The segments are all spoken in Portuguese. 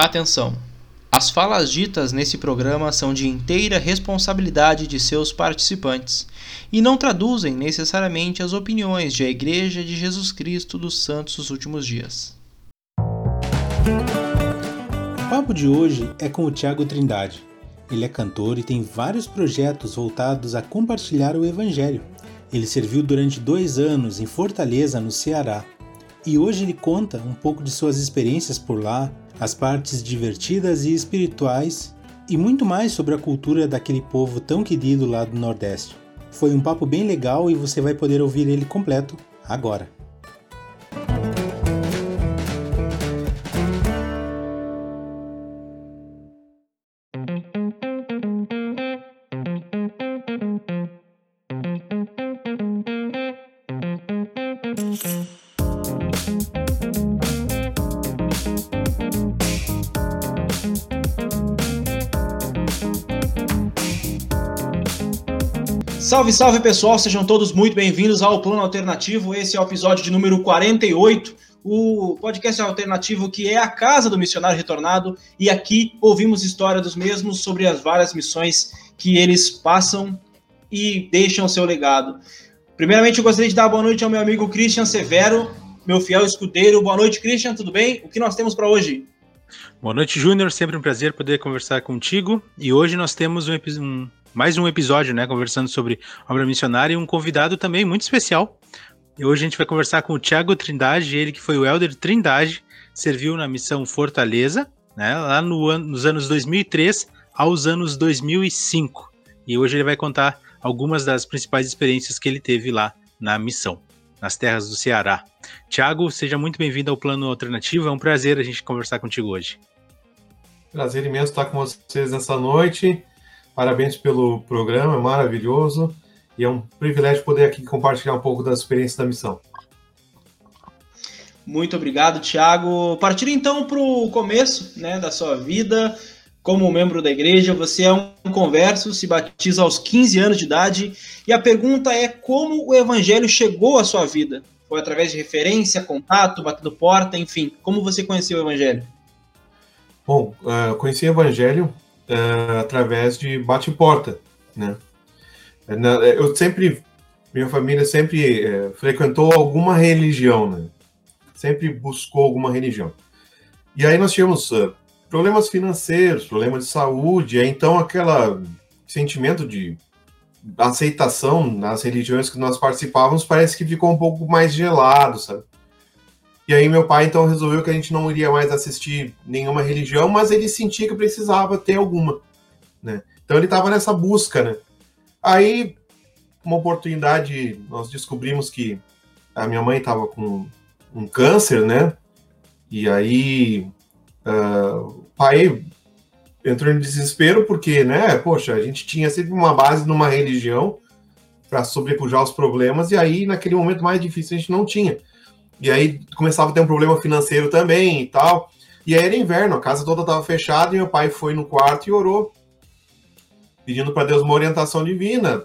Atenção! As falas ditas nesse programa são de inteira responsabilidade de seus participantes e não traduzem necessariamente as opiniões de a Igreja de Jesus Cristo dos Santos dos Últimos Dias. O papo de hoje é com o Tiago Trindade. Ele é cantor e tem vários projetos voltados a compartilhar o Evangelho. Ele serviu durante dois anos em Fortaleza, no Ceará, e hoje ele conta um pouco de suas experiências por lá, as partes divertidas e espirituais e muito mais sobre a cultura daquele povo tão querido lá do Nordeste. Foi um papo bem legal e você vai poder ouvir ele completo agora. Salve, salve pessoal, sejam todos muito bem-vindos ao Plano Alternativo. Esse é o episódio de número 48, o podcast alternativo que é a casa do missionário retornado. E aqui ouvimos história dos mesmos sobre as várias missões que eles passam e deixam seu legado. Primeiramente, eu gostaria de dar boa noite ao meu amigo Christian Severo, meu fiel escudeiro. Boa noite, Christian, tudo bem? O que nós temos para hoje? Boa noite, Júnior. Sempre um prazer poder conversar contigo. E hoje nós temos um, um mais um episódio, né, conversando sobre obra missionária e um convidado também muito especial. E hoje a gente vai conversar com o Tiago Trindade, ele que foi o Elder Trindade, serviu na missão Fortaleza, né, lá no an nos anos 2003 aos anos 2005. E hoje ele vai contar algumas das principais experiências que ele teve lá na missão, nas terras do Ceará. Tiago, seja muito bem-vindo ao Plano Alternativo, é um prazer a gente conversar contigo hoje. Prazer imenso estar com vocês nessa noite. Parabéns pelo programa, é maravilhoso. E é um privilégio poder aqui compartilhar um pouco da experiência da missão. Muito obrigado, Tiago. Partindo então para o começo né, da sua vida como membro da igreja. Você é um converso, se batiza aos 15 anos de idade. E a pergunta é como o evangelho chegou à sua vida? Foi através de referência, contato, batendo porta, enfim. Como você conheceu o evangelho? Bom, uh, conheci o evangelho uh, através de bate-porta, né? Eu sempre, minha família sempre uh, frequentou alguma religião, né? Sempre buscou alguma religião. E aí nós tínhamos uh, problemas financeiros, problemas de saúde, então aquele sentimento de aceitação nas religiões que nós participávamos parece que ficou um pouco mais gelado, sabe? E aí meu pai então resolveu que a gente não iria mais assistir nenhuma religião, mas ele sentia que precisava ter alguma, né? Então ele estava nessa busca, né? Aí uma oportunidade, nós descobrimos que a minha mãe estava com um câncer, né? E aí uh, o pai entrou em desespero porque, né? Poxa, a gente tinha sempre uma base numa religião para sobrepujar os problemas e aí naquele momento mais difícil a gente não tinha. E aí começava a ter um problema financeiro também e tal. E aí era inverno, a casa toda estava fechada e meu pai foi no quarto e orou, pedindo para Deus uma orientação divina,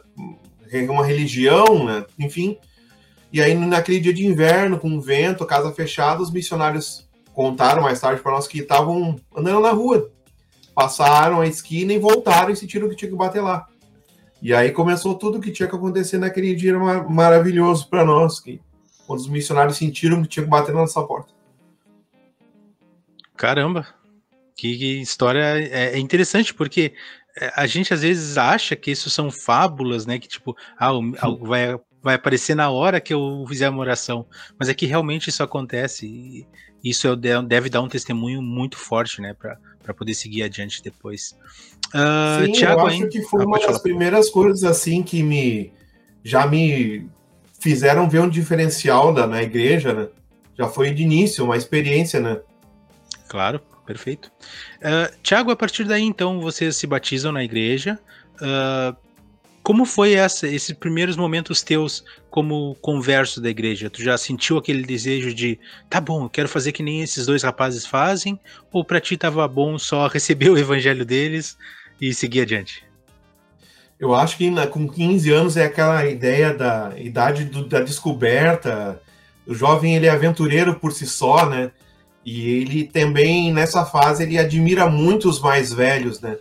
uma religião, né? enfim. E aí naquele dia de inverno, com vento, casa fechada, os missionários contaram mais tarde para nós que estavam andando na rua. Passaram a esquina e voltaram e sentiram que tinha que bater lá. E aí começou tudo que tinha que acontecer naquele dia maravilhoso para nós, que quando os missionários sentiram que tinha que bater nessa porta. Caramba, que, história é, é, interessante, porque é, a gente às vezes acha que isso são fábulas, né? Que tipo, ah, vai, vai aparecer na hora que eu fizer uma oração. Mas é que realmente isso acontece. E isso é deve dar um testemunho muito forte, né? Para poder seguir adiante depois. Uh, Sim, Thiago, eu acho que foi ah, uma das primeiras coisas assim que me já me fizeram ver um diferencial da, na igreja, né? Já foi de início, uma experiência, né? Claro, perfeito. Uh, Tiago, a partir daí, então, vocês se batizam na igreja. Uh, como foi essa, esses primeiros momentos teus como converso da igreja? Tu já sentiu aquele desejo de, tá bom, eu quero fazer que nem esses dois rapazes fazem? Ou para ti tava bom só receber o evangelho deles e seguir adiante? Eu acho que na, com 15 anos é aquela ideia da idade do, da descoberta. O jovem ele é aventureiro por si só, né? E ele também, nessa fase, ele admira muito os mais velhos, né?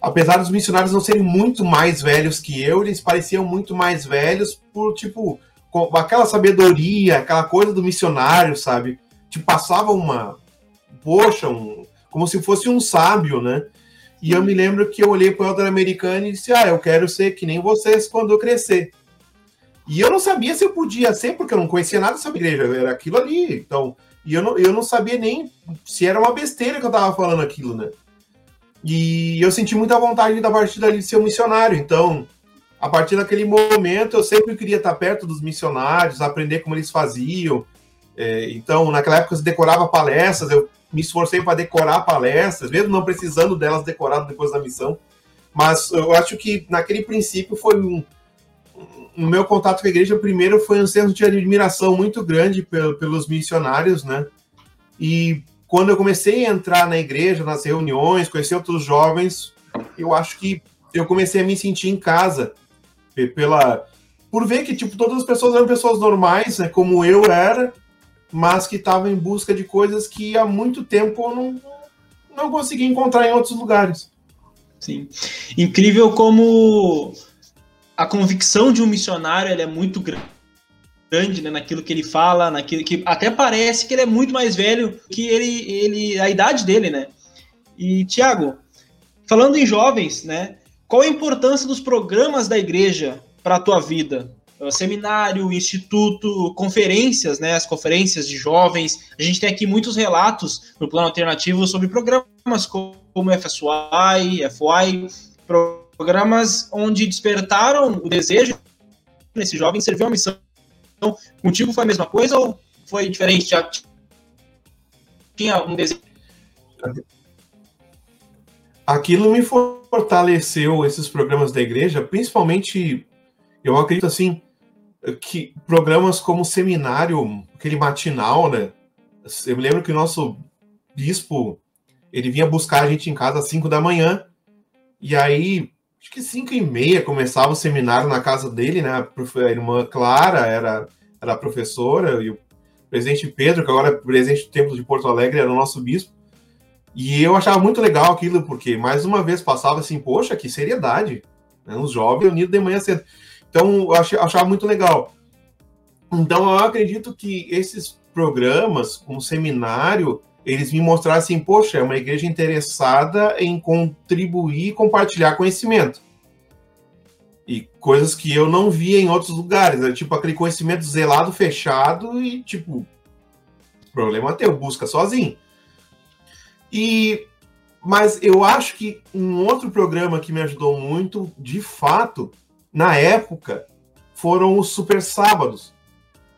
Apesar dos missionários não serem muito mais velhos que eu, eles pareciam muito mais velhos por, tipo, com aquela sabedoria, aquela coisa do missionário, sabe? Te passava uma. Poxa, um, como se fosse um sábio, né? E eu me lembro que eu olhei para o outro americano e disse: Ah, eu quero ser que nem vocês quando eu crescer. E eu não sabia se eu podia ser, porque eu não conhecia nada sobre igreja, era aquilo ali. Então, e eu não, eu não sabia nem se era uma besteira que eu estava falando aquilo, né? E eu senti muita vontade da partir dali de ser um missionário. Então, a partir daquele momento, eu sempre queria estar perto dos missionários, aprender como eles faziam. É, então, naquela época, eu decorava palestras, eu me esforcei para decorar palestras, mesmo não precisando delas decoradas depois da missão. Mas eu acho que naquele princípio foi um. No meu contato com a igreja, primeiro foi um senso de admiração muito grande pelos missionários, né? E quando eu comecei a entrar na igreja, nas reuniões, conhecer outros jovens, eu acho que eu comecei a me sentir em casa pela por ver que tipo todas as pessoas eram pessoas normais, né, como eu era, mas que estavam em busca de coisas que há muito tempo eu não não conseguia encontrar em outros lugares. Sim. Incrível como a convicção de um missionário é muito grande né, naquilo que ele fala, naquilo que até parece que ele é muito mais velho que ele, ele a idade dele, né? E Tiago, falando em jovens, né? Qual a importância dos programas da igreja para a tua vida? Seminário, instituto, conferências, né? As conferências de jovens. A gente tem aqui muitos relatos no plano alternativo sobre programas como FSY, FY, programas onde despertaram o desejo nesse jovem servir uma missão. Então, contigo foi a mesma coisa ou foi diferente? Já tinha um desejo? Aquilo me fortaleceu esses programas da igreja, principalmente, eu acredito assim, que programas como seminário, aquele matinal, né? Eu me lembro que o nosso bispo, ele vinha buscar a gente em casa às 5 da manhã, e aí, acho que 5 e meia começava o seminário na casa dele, né? A irmã Clara era, era professora, e o presidente Pedro, que agora é presidente do Templo de Porto Alegre, era o nosso bispo. E eu achava muito legal aquilo, porque mais uma vez passava assim, poxa, que seriedade. Né? Os jovens unidos de manhã cedo. Então, eu achava muito legal. Então, eu acredito que esses programas, como seminário, eles me mostraram assim, poxa, é uma igreja interessada em contribuir e compartilhar conhecimento. E coisas que eu não via em outros lugares, né? tipo aquele conhecimento zelado, fechado e tipo, problema teu, busca sozinho. E mas eu acho que um outro programa que me ajudou muito, de fato, na época, foram os Super Sábados.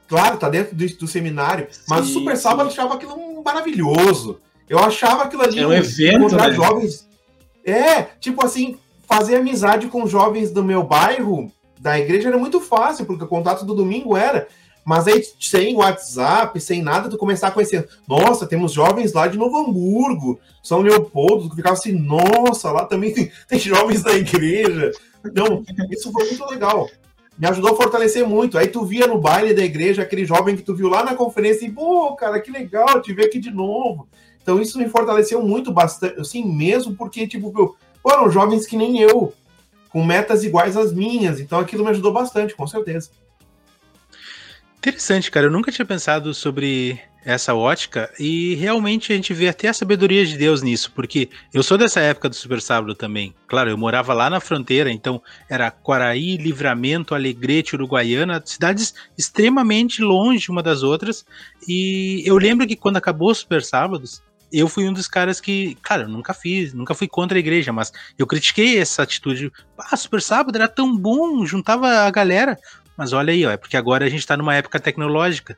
Claro, tá dentro do, do seminário, mas sim, o Super sim. Sábado achava aquilo maravilhoso. Eu achava aquilo ali. É um evento, né? jovens. É, tipo assim, fazer amizade com jovens do meu bairro, da igreja, era muito fácil, porque o contato do domingo era. Mas aí, sem WhatsApp, sem nada, tu começar a conhecer. Nossa, temos jovens lá de Novo Hamburgo, São Leopoldo, que ficava assim, nossa, lá também tem, tem jovens da igreja. Então, isso foi muito legal. Me ajudou a fortalecer muito. Aí tu via no baile da igreja aquele jovem que tu viu lá na conferência e, pô, cara, que legal te ver aqui de novo. Então, isso me fortaleceu muito, bastante, assim, mesmo porque, tipo, foram jovens que nem eu, com metas iguais às minhas. Então, aquilo me ajudou bastante, com certeza. Interessante, cara. Eu nunca tinha pensado sobre essa ótica e realmente a gente vê até a sabedoria de Deus nisso, porque eu sou dessa época do Super Sábado também. Claro, eu morava lá na fronteira, então era Quaraí, Livramento, Alegrete, Uruguaiana, cidades extremamente longe uma das outras. E eu lembro que quando acabou os Super Sábados, eu fui um dos caras que, cara, eu nunca fiz, nunca fui contra a igreja, mas eu critiquei essa atitude. Ah, Super Sábado era tão bom, juntava a galera. Mas olha aí, ó, é porque agora a gente está numa época tecnológica,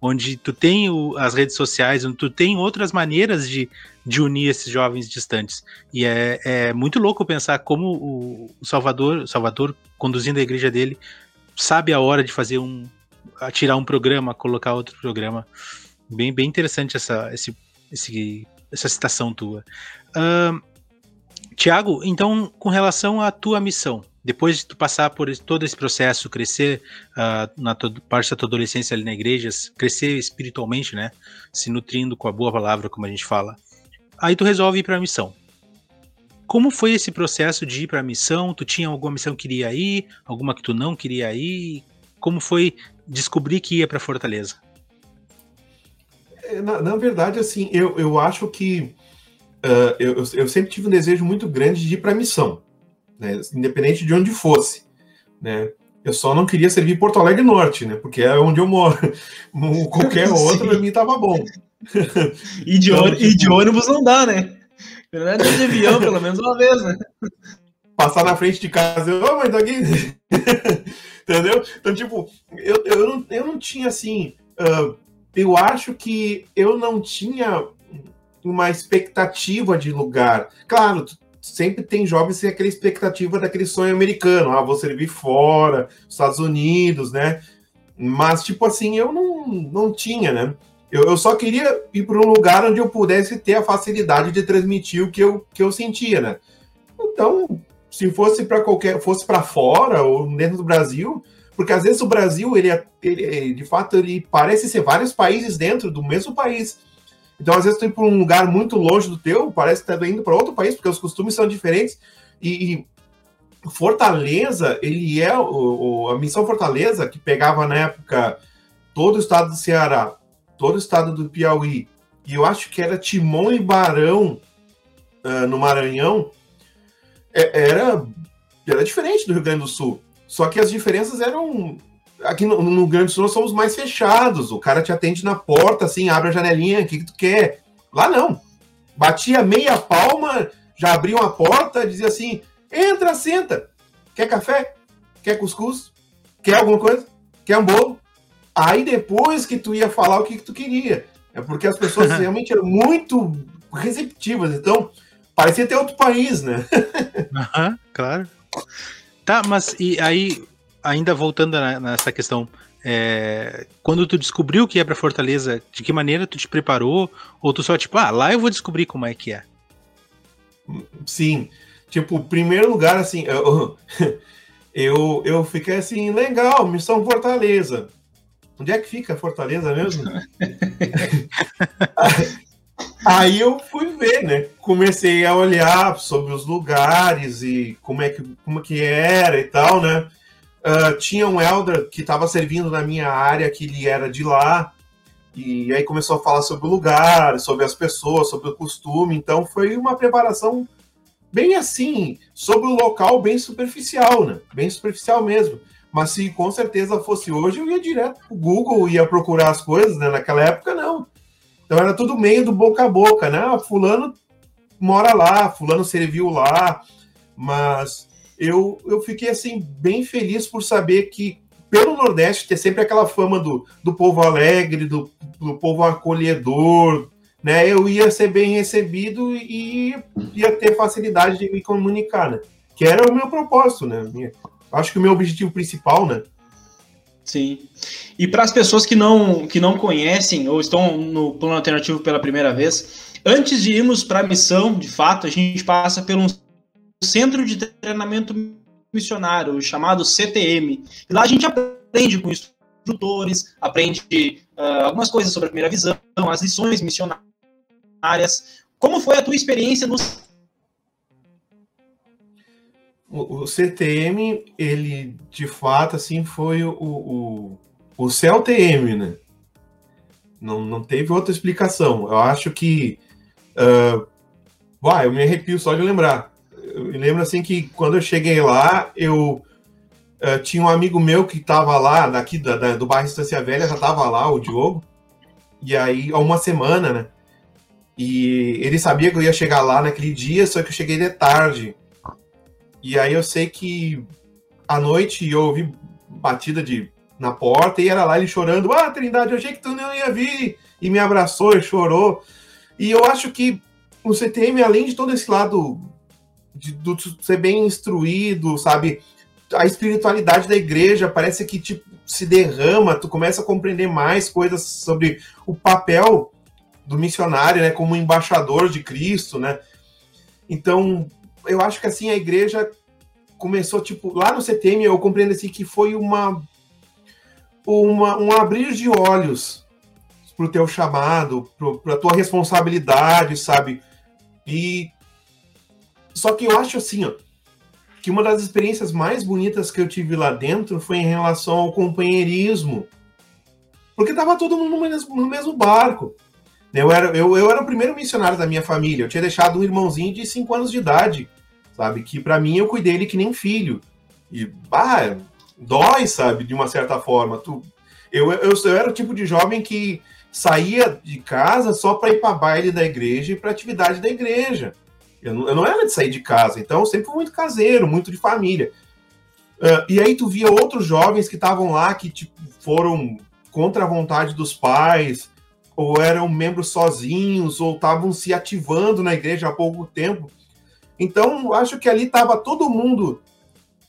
onde tu tem o, as redes sociais, onde tu tem outras maneiras de, de unir esses jovens distantes. E é, é muito louco pensar como o, Salvador, Salvador, conduzindo a igreja dele, sabe a hora de fazer um. tirar um programa, colocar outro programa. Bem, bem interessante essa, esse, esse, essa citação tua. Uh, Tiago, então, com relação à tua missão, depois de tu passar por todo esse processo, crescer uh, na parte da tua adolescência ali na igreja, crescer espiritualmente, né? Se nutrindo com a boa palavra, como a gente fala. Aí tu resolve ir para a missão. Como foi esse processo de ir para a missão? Tu tinha alguma missão que queria ir, alguma que tu não queria ir? Como foi descobrir que ia para Fortaleza? É, na, na, verdade, assim, eu, eu acho que uh, eu, eu sempre tive um desejo muito grande de ir para a missão né? independente de onde fosse. Né? Eu só não queria servir Porto Alegre Norte, né? Porque é onde eu moro. Qualquer outro para mim tava bom. E de, então, tipo, e de ônibus não dá, né? Verdade, de avião, pelo menos uma vez, né? Passar na frente de casa, ô, oh, mas aqui. Entendeu? Então, tipo, eu, eu, não, eu não tinha assim. Uh, eu acho que eu não tinha uma expectativa de lugar. Claro, sempre tem jovens sem aquela expectativa daquele sonho americano, ah, vou servir fora, Estados Unidos, né? Mas, tipo assim, eu não, não tinha, né? Eu, eu só queria ir para um lugar onde eu pudesse ter a facilidade de transmitir o que eu, que eu sentia, né? Então, se fosse para qualquer, fosse para fora ou dentro do Brasil, porque às vezes o Brasil, ele, é, ele, de fato, ele parece ser vários países dentro do mesmo país. Então, às vezes, tu ir para um lugar muito longe do teu, parece que tá indo para outro país, porque os costumes são diferentes. E, e Fortaleza, ele é o, o, a missão Fortaleza, que pegava na época todo o estado do Ceará, todo o estado do Piauí, e eu acho que era Timon e Barão uh, no Maranhão, é, era, era diferente do Rio Grande do Sul. Só que as diferenças eram aqui no, no Grande Sul nós somos mais fechados. O cara te atende na porta, assim, abre a janelinha, o que, que tu quer? Lá não. Batia meia palma, já abriu uma porta, dizia assim: entra, senta. Quer café? Quer cuscuz? Quer alguma coisa? Quer um bolo? Aí depois que tu ia falar o que, que tu queria. É porque as pessoas realmente eram muito receptivas. Então, parecia ter outro país, né? Aham, claro. Tá, mas e aí ainda voltando nessa questão, é, quando tu descobriu que ia para Fortaleza, de que maneira tu te preparou? Ou tu só, tipo, ah, lá eu vou descobrir como é que é? Sim. Tipo, primeiro lugar, assim, eu, eu, eu fiquei assim, legal, missão Fortaleza. Onde é que fica Fortaleza mesmo? Aí eu fui ver, né? Comecei a olhar sobre os lugares e como é que, como que era e tal, né? Uh, tinha um elder que estava servindo na minha área, que ele era de lá, e aí começou a falar sobre o lugar, sobre as pessoas, sobre o costume. Então foi uma preparação bem assim, sobre o local, bem superficial, né? Bem superficial mesmo. Mas se com certeza fosse hoje, eu ia direto pro Google, ia procurar as coisas, né? Naquela época, não. Então era tudo meio do boca a boca, né? Ah, fulano mora lá, fulano serviu lá, mas eu, eu fiquei assim bem feliz por saber que pelo Nordeste ter sempre aquela fama do, do povo alegre, do, do povo acolhedor, né? Eu ia ser bem recebido e ia ter facilidade de me comunicar, né? Que era o meu propósito, né? Acho que o meu objetivo principal, né? Sim. E para as pessoas que não, que não conhecem ou estão no plano alternativo pela primeira vez, antes de irmos para a missão, de fato, a gente passa por um Centro de Treinamento Missionário, chamado CTM. E lá a gente aprende com instrutores, aprende uh, algumas coisas sobre a primeira visão, as lições missionárias. Como foi a tua experiência no o, CTM, ele de fato assim foi o, o, o CLTM, né? Não, não teve outra explicação. Eu acho que. Uh, vai, eu me arrepio só de lembrar eu lembro assim que quando eu cheguei lá, eu uh, tinha um amigo meu que estava lá, daqui da, da, do bairro Estância Velha, já estava lá, o Diogo, e aí, há uma semana, né? E ele sabia que eu ia chegar lá naquele dia, só que eu cheguei de tarde. E aí eu sei que à noite eu ouvi batida de na porta e era lá ele chorando: Ah, Trindade, eu achei que tu não ia vir. E me abraçou e chorou. E eu acho que o CTM, além de todo esse lado de, de ser bem instruído, sabe? A espiritualidade da igreja parece que tipo, se derrama, tu começa a compreender mais coisas sobre o papel do missionário, né, como embaixador de Cristo, né? Então, eu acho que assim a igreja começou, tipo, lá no CTM eu compreendo assim que foi uma, uma um abrir de olhos pro teu chamado, pro, pra tua responsabilidade, sabe? E só que eu acho assim, ó, que uma das experiências mais bonitas que eu tive lá dentro foi em relação ao companheirismo. Porque tava todo mundo no mesmo, barco. Eu era, eu, eu era o primeiro missionário da minha família. Eu tinha deixado um irmãozinho de 5 anos de idade, sabe? Que para mim eu cuidei dele que nem filho. E, bah, dói, sabe? De uma certa forma. Tu, eu, eu, eu era o tipo de jovem que saía de casa só para ir para baile da igreja e para atividade da igreja. Eu não, eu não, era de sair de casa, então eu sempre fui muito caseiro, muito de família. Uh, e aí tu via outros jovens que estavam lá que tipo, foram contra a vontade dos pais, ou eram membros sozinhos, ou estavam se ativando na igreja há pouco tempo. Então, acho que ali estava todo mundo,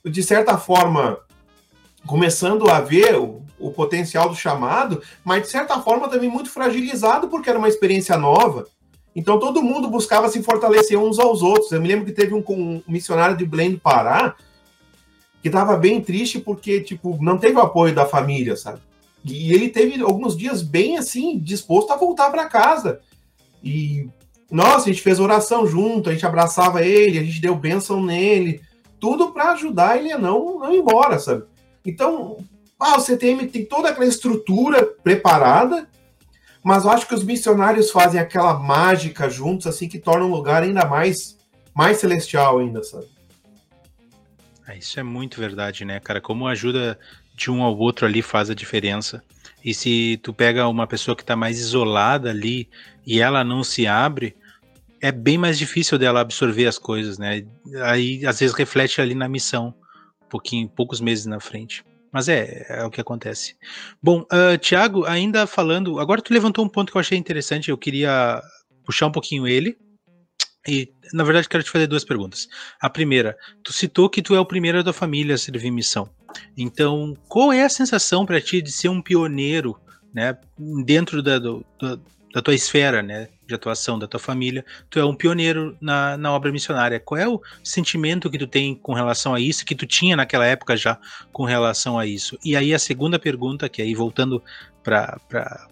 de certa forma, começando a ver o, o potencial do chamado, mas de certa forma também muito fragilizado, porque era uma experiência nova. Então todo mundo buscava se fortalecer uns aos outros. Eu me lembro que teve um, um missionário de Belém do Pará que estava bem triste porque tipo não teve o apoio da família, sabe? E ele teve alguns dias bem assim disposto a voltar para casa. E nossa, a gente fez oração junto, a gente abraçava ele, a gente deu bênção nele, tudo para ajudar ele a não não ir embora, sabe? Então, ah, o CTM tem toda aquela estrutura preparada mas eu acho que os missionários fazem aquela mágica juntos, assim, que torna um lugar ainda mais, mais celestial ainda, sabe? É, isso é muito verdade, né, cara? Como ajuda de um ao outro ali faz a diferença. E se tu pega uma pessoa que está mais isolada ali e ela não se abre, é bem mais difícil dela absorver as coisas, né? Aí às vezes reflete ali na missão, um pouquinho, poucos meses na frente. Mas é, é o que acontece. Bom, uh, Tiago, ainda falando. Agora tu levantou um ponto que eu achei interessante, eu queria puxar um pouquinho ele. E, na verdade, quero te fazer duas perguntas. A primeira, tu citou que tu é o primeiro da família a servir missão. Então, qual é a sensação para ti de ser um pioneiro, né, dentro da, do, da tua esfera, né, de atuação da tua família, tu é um pioneiro na, na obra missionária. Qual é o sentimento que tu tem com relação a isso, que tu tinha naquela época já com relação a isso? E aí a segunda pergunta, que aí voltando para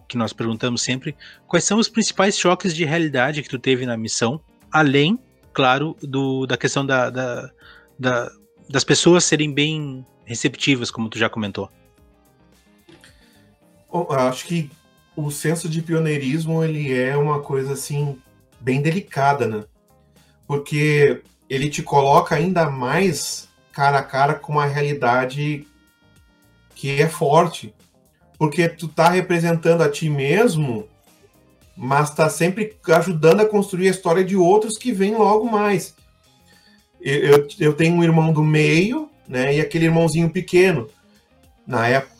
que nós perguntamos sempre, quais são os principais choques de realidade que tu teve na missão, além, claro, do, da questão da, da, da das pessoas serem bem receptivas, como tu já comentou? acho que o senso de pioneirismo ele é uma coisa assim bem delicada, né? Porque ele te coloca ainda mais cara a cara com uma realidade que é forte, porque tu tá representando a ti mesmo, mas tá sempre ajudando a construir a história de outros que vêm logo mais. Eu, eu, eu tenho um irmão do meio, né, e aquele irmãozinho pequeno. Na época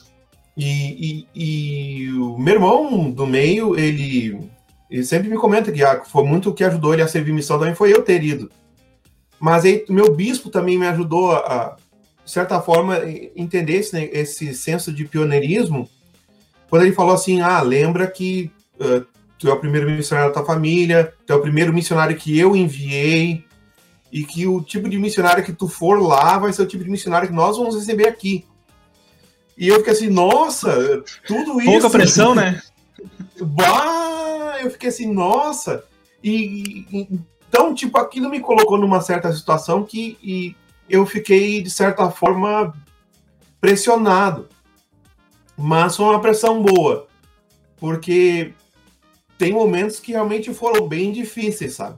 e, e, e, o meu irmão do meio, ele, ele sempre me comenta que ah, foi muito o que ajudou ele a servir missão também foi eu ter ido. Mas aí o meu bispo também me ajudou a, de certa forma, entender esse, né, esse senso de pioneirismo, quando ele falou assim, ah, lembra que uh, tu é o primeiro missionário da tua família, tu é o primeiro missionário que eu enviei, e que o tipo de missionário que tu for lá vai ser o tipo de missionário que nós vamos receber aqui. E eu fiquei assim, nossa, tudo isso. Pouca pressão, né? Bah, eu fiquei assim, nossa. E, e, então, tipo, aquilo me colocou numa certa situação que e eu fiquei, de certa forma, pressionado. Mas foi uma pressão boa. Porque tem momentos que realmente foram bem difíceis, sabe?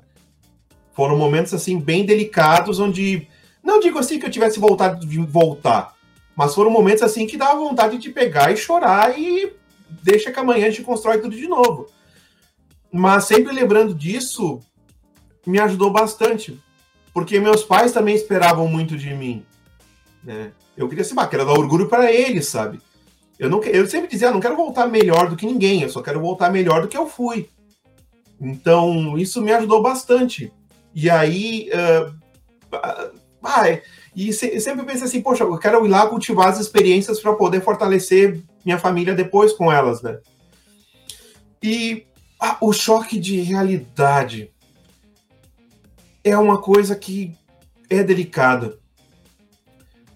Foram momentos, assim, bem delicados, onde. Não digo assim que eu tivesse vontade de voltar, mas foram momentos assim que dava vontade de pegar e chorar e deixa que amanhã a gente constrói tudo de novo. Mas sempre lembrando disso, me ajudou bastante. Porque meus pais também esperavam muito de mim. Né? Eu queria ser quero dar orgulho para eles, sabe? Eu, não, eu sempre dizia, ah, não quero voltar melhor do que ninguém, eu só quero voltar melhor do que eu fui. Então, isso me ajudou bastante. E aí, uh, ah, e se, sempre pensei assim, poxa, eu quero ir lá cultivar as experiências para poder fortalecer minha família depois com elas, né? E ah, o choque de realidade é uma coisa que é delicada.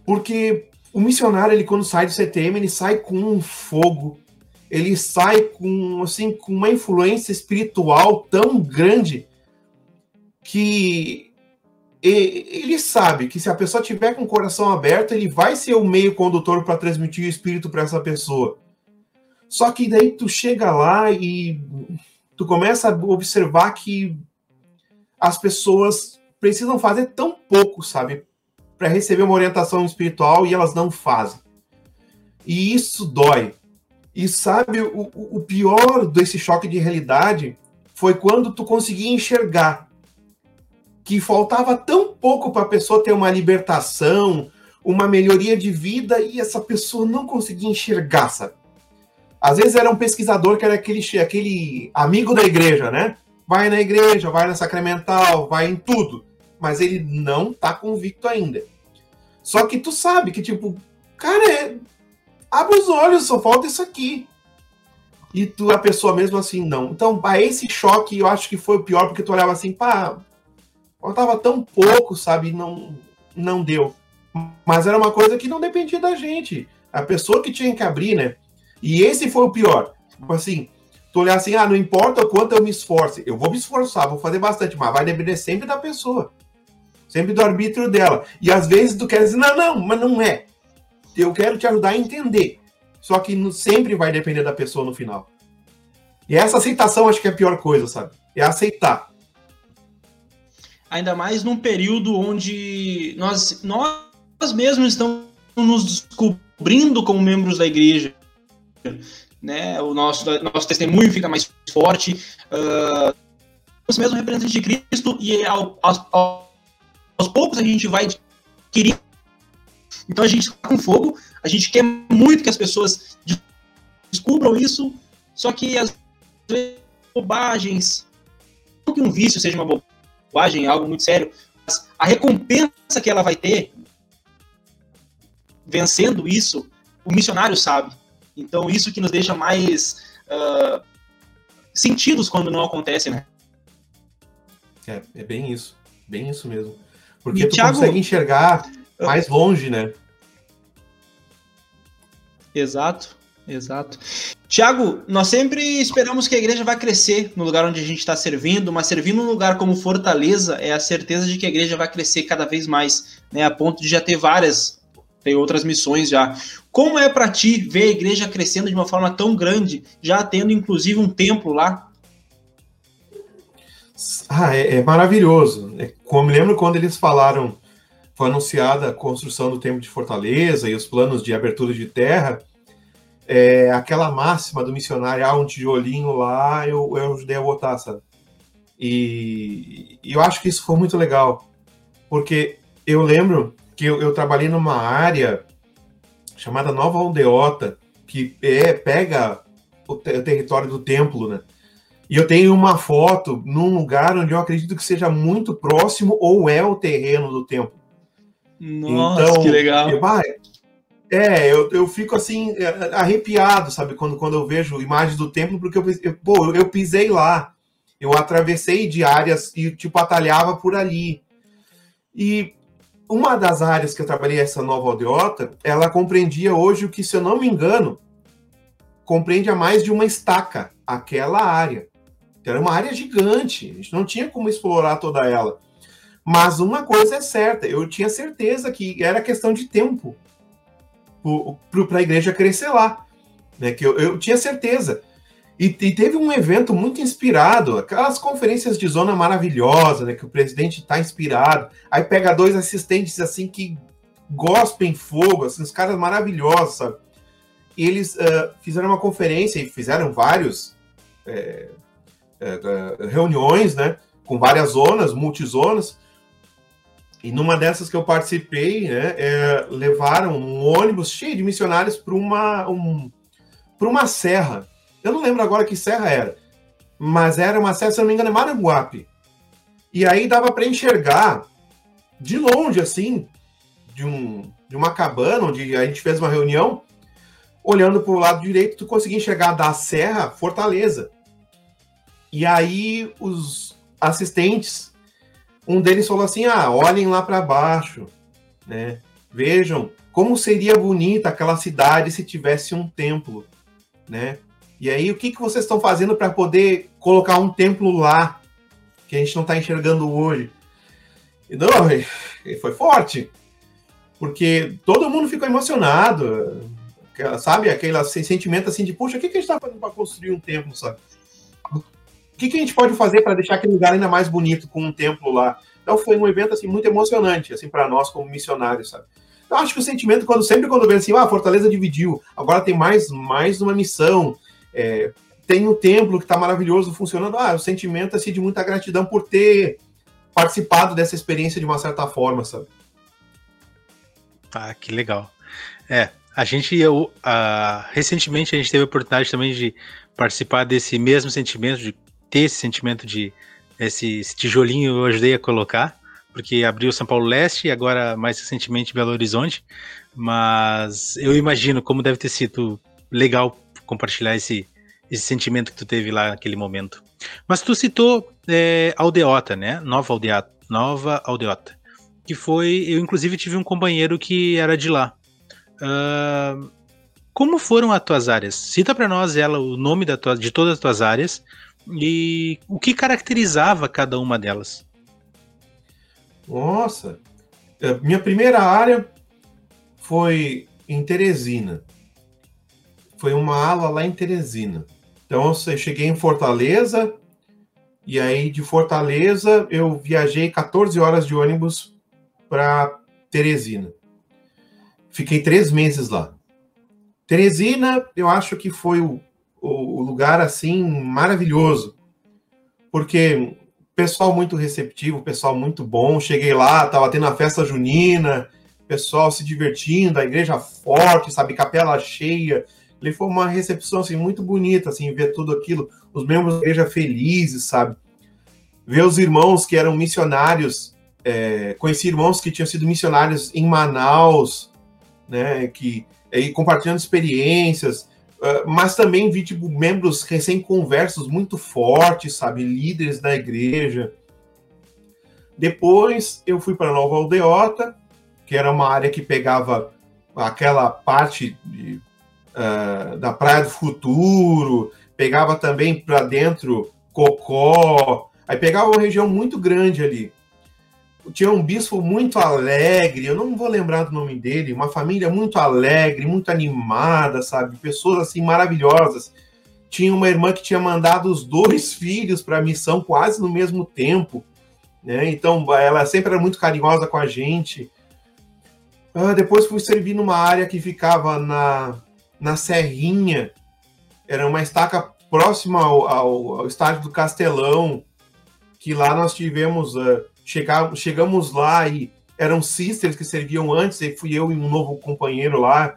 Porque o missionário, ele quando sai do CTM, ele sai com um fogo, ele sai com, assim, com uma influência espiritual tão grande que ele sabe que se a pessoa tiver com o coração aberto, ele vai ser o meio condutor para transmitir o espírito para essa pessoa. Só que daí tu chega lá e tu começa a observar que as pessoas precisam fazer tão pouco, sabe, para receber uma orientação espiritual e elas não fazem. E isso dói. E sabe, o, o pior desse choque de realidade foi quando tu conseguia enxergar que faltava tão pouco para a pessoa ter uma libertação, uma melhoria de vida e essa pessoa não conseguia enxergar, sabe? Às vezes era um pesquisador que era aquele, aquele amigo da igreja, né? Vai na igreja, vai na sacramental, vai em tudo, mas ele não tá convicto ainda. Só que tu sabe que, tipo, cara, é... abre os olhos, só falta isso aqui. E tu, a pessoa mesmo assim, não. Então, esse choque eu acho que foi o pior, porque tu olhava assim, pá, faltava tão pouco, sabe? Não, não deu. Mas era uma coisa que não dependia da gente. A pessoa que tinha que abrir, né? E esse foi o pior. Tipo assim, tu olhar assim, ah, não importa o quanto eu me esforce, eu vou me esforçar, vou fazer bastante, mas vai depender sempre da pessoa. Sempre do arbítrio dela. E às vezes tu quer dizer, não, não, mas não é. Eu quero te ajudar a entender. Só que sempre vai depender da pessoa no final. E essa aceitação acho que é a pior coisa, sabe? É aceitar ainda mais num período onde nós, nós mesmos estamos nos descobrindo como membros da igreja. Né? O nosso, nosso testemunho fica mais forte. Uh, nós mesmos representantes de Cristo e ao, aos, aos poucos a gente vai adquirir. Então a gente está com fogo, a gente quer muito que as pessoas descubram isso, só que as bobagens, não que um vício seja uma bobagem, linguagem, é algo muito sério. Mas a recompensa que ela vai ter vencendo isso, o missionário sabe. Então, isso que nos deixa mais uh, sentidos quando não acontece, né? É, é bem isso. Bem isso mesmo. Porque e tu Thiago... consegue enxergar mais longe, né? Exato. Exato. Tiago, nós sempre esperamos que a igreja vai crescer no lugar onde a gente está servindo, mas servindo num lugar como Fortaleza é a certeza de que a igreja vai crescer cada vez mais, né, a ponto de já ter várias, tem outras missões já. Como é para ti ver a igreja crescendo de uma forma tão grande, já tendo inclusive um templo lá? Ah, é, é maravilhoso. É, como me lembro quando eles falaram, foi anunciada a construção do templo de Fortaleza e os planos de abertura de terra é, aquela máxima do missionário, ah, um tijolinho lá, eu, eu ajudei a botar, sabe? E, e, eu acho que isso foi muito legal, porque eu lembro que eu, eu trabalhei numa área chamada Nova Aldeota, que é, pega o, te, o território do templo, né? E eu tenho uma foto num lugar onde eu acredito que seja muito próximo ou é o terreno do templo. Nossa, então, que legal. Eu, ah, é, eu, eu fico assim, é, arrepiado, sabe, quando, quando eu vejo imagens do templo, porque eu, eu, pô, eu pisei lá, eu atravessei de áreas e, tipo, atalhava por ali. E uma das áreas que eu trabalhei, essa nova aldeota, ela compreendia hoje o que, se eu não me engano, compreende a mais de uma estaca, aquela área. Era uma área gigante, a gente não tinha como explorar toda ela. Mas uma coisa é certa, eu tinha certeza que era questão de tempo para a igreja crescer lá. Né, que eu, eu tinha certeza. E, e, teve um evento muito inspirado, aquelas conferências de zona maravilhosa, né? Que o presidente está inspirado. Aí pega dois assistentes assim que gospem fogo, assim, os caras maravilhosos, sabe? E eles uh, fizeram uma conferência e fizeram vários é, é, reuniões, né? Com várias zonas, multizonas, e numa dessas que eu participei, né, é, levaram um ônibus cheio de missionários para uma, um, uma serra. Eu não lembro agora que serra era, mas era uma serra, se não me engano, é Maranguape. E aí dava para enxergar de longe, assim, de, um, de uma cabana onde a gente fez uma reunião, olhando para o lado direito, tu conseguia enxergar da serra Fortaleza. E aí os assistentes um deles falou assim: ah, olhem lá para baixo, né? Vejam como seria bonita aquela cidade se tivesse um templo, né? E aí, o que, que vocês estão fazendo para poder colocar um templo lá que a gente não está enxergando hoje? E não, foi forte, porque todo mundo ficou emocionado, sabe? Aquele sentimento assim de, puxa, o que, que a gente está fazendo para construir um templo, sabe? O que, que a gente pode fazer para deixar aquele lugar ainda mais bonito com um templo lá? Então foi um evento assim muito emocionante assim para nós como missionários, sabe? Eu acho que o sentimento quando sempre quando vem assim, ah, a Fortaleza dividiu, agora tem mais mais uma missão, é, tem um templo que está maravilhoso funcionando, ah, o sentimento assim de muita gratidão por ter participado dessa experiência de uma certa forma, sabe? Ah, que legal. É, a gente, eu, uh, recentemente a gente teve a oportunidade também de participar desse mesmo sentimento, de ter esse sentimento de esse, esse tijolinho eu ajudei a colocar, porque abriu São Paulo Leste e agora mais recentemente Belo Horizonte, mas eu imagino como deve ter sido legal compartilhar esse, esse sentimento que tu teve lá naquele momento. Mas tu citou é, Aldeota, né? Nova Aldeota, Nova Aldeota, que foi, eu inclusive tive um companheiro que era de lá. Uh, como foram as tuas áreas? Cita para nós ela o nome tua, de todas as tuas áreas e o que caracterizava cada uma delas? Nossa, é, minha primeira área foi em Teresina. Foi uma ala lá em Teresina. Então eu cheguei em Fortaleza e aí de Fortaleza eu viajei 14 horas de ônibus para Teresina. Fiquei três meses lá. Teresina, eu acho que foi o, o, lugar assim maravilhoso, porque pessoal muito receptivo, pessoal muito bom. Cheguei lá, tava tendo a festa junina, pessoal se divertindo, a igreja forte, sabe, capela cheia. Ele foi uma recepção assim muito bonita, assim, ver tudo aquilo, os membros da igreja felizes, sabe? Ver os irmãos que eram missionários, é, conheci irmãos que tinham sido missionários em Manaus, né, que e compartilhando experiências, mas também vi tipo, membros recém-conversos muito fortes, sabe? Líderes da igreja. Depois eu fui para Nova Aldeota, que era uma área que pegava aquela parte de, uh, da Praia do Futuro, pegava também para dentro Cocó, aí pegava uma região muito grande ali tinha um bispo muito alegre, eu não vou lembrar do nome dele, uma família muito alegre, muito animada, sabe? Pessoas assim maravilhosas. Tinha uma irmã que tinha mandado os dois filhos para a missão quase no mesmo tempo, né? Então ela sempre era muito carinhosa com a gente. Ah, depois fui servir numa área que ficava na, na Serrinha, era uma estaca próxima ao, ao, ao estádio do Castelão, que lá nós tivemos. Uh, Chegamos, chegamos lá e eram sisters que serviam antes, e fui eu e um novo companheiro lá,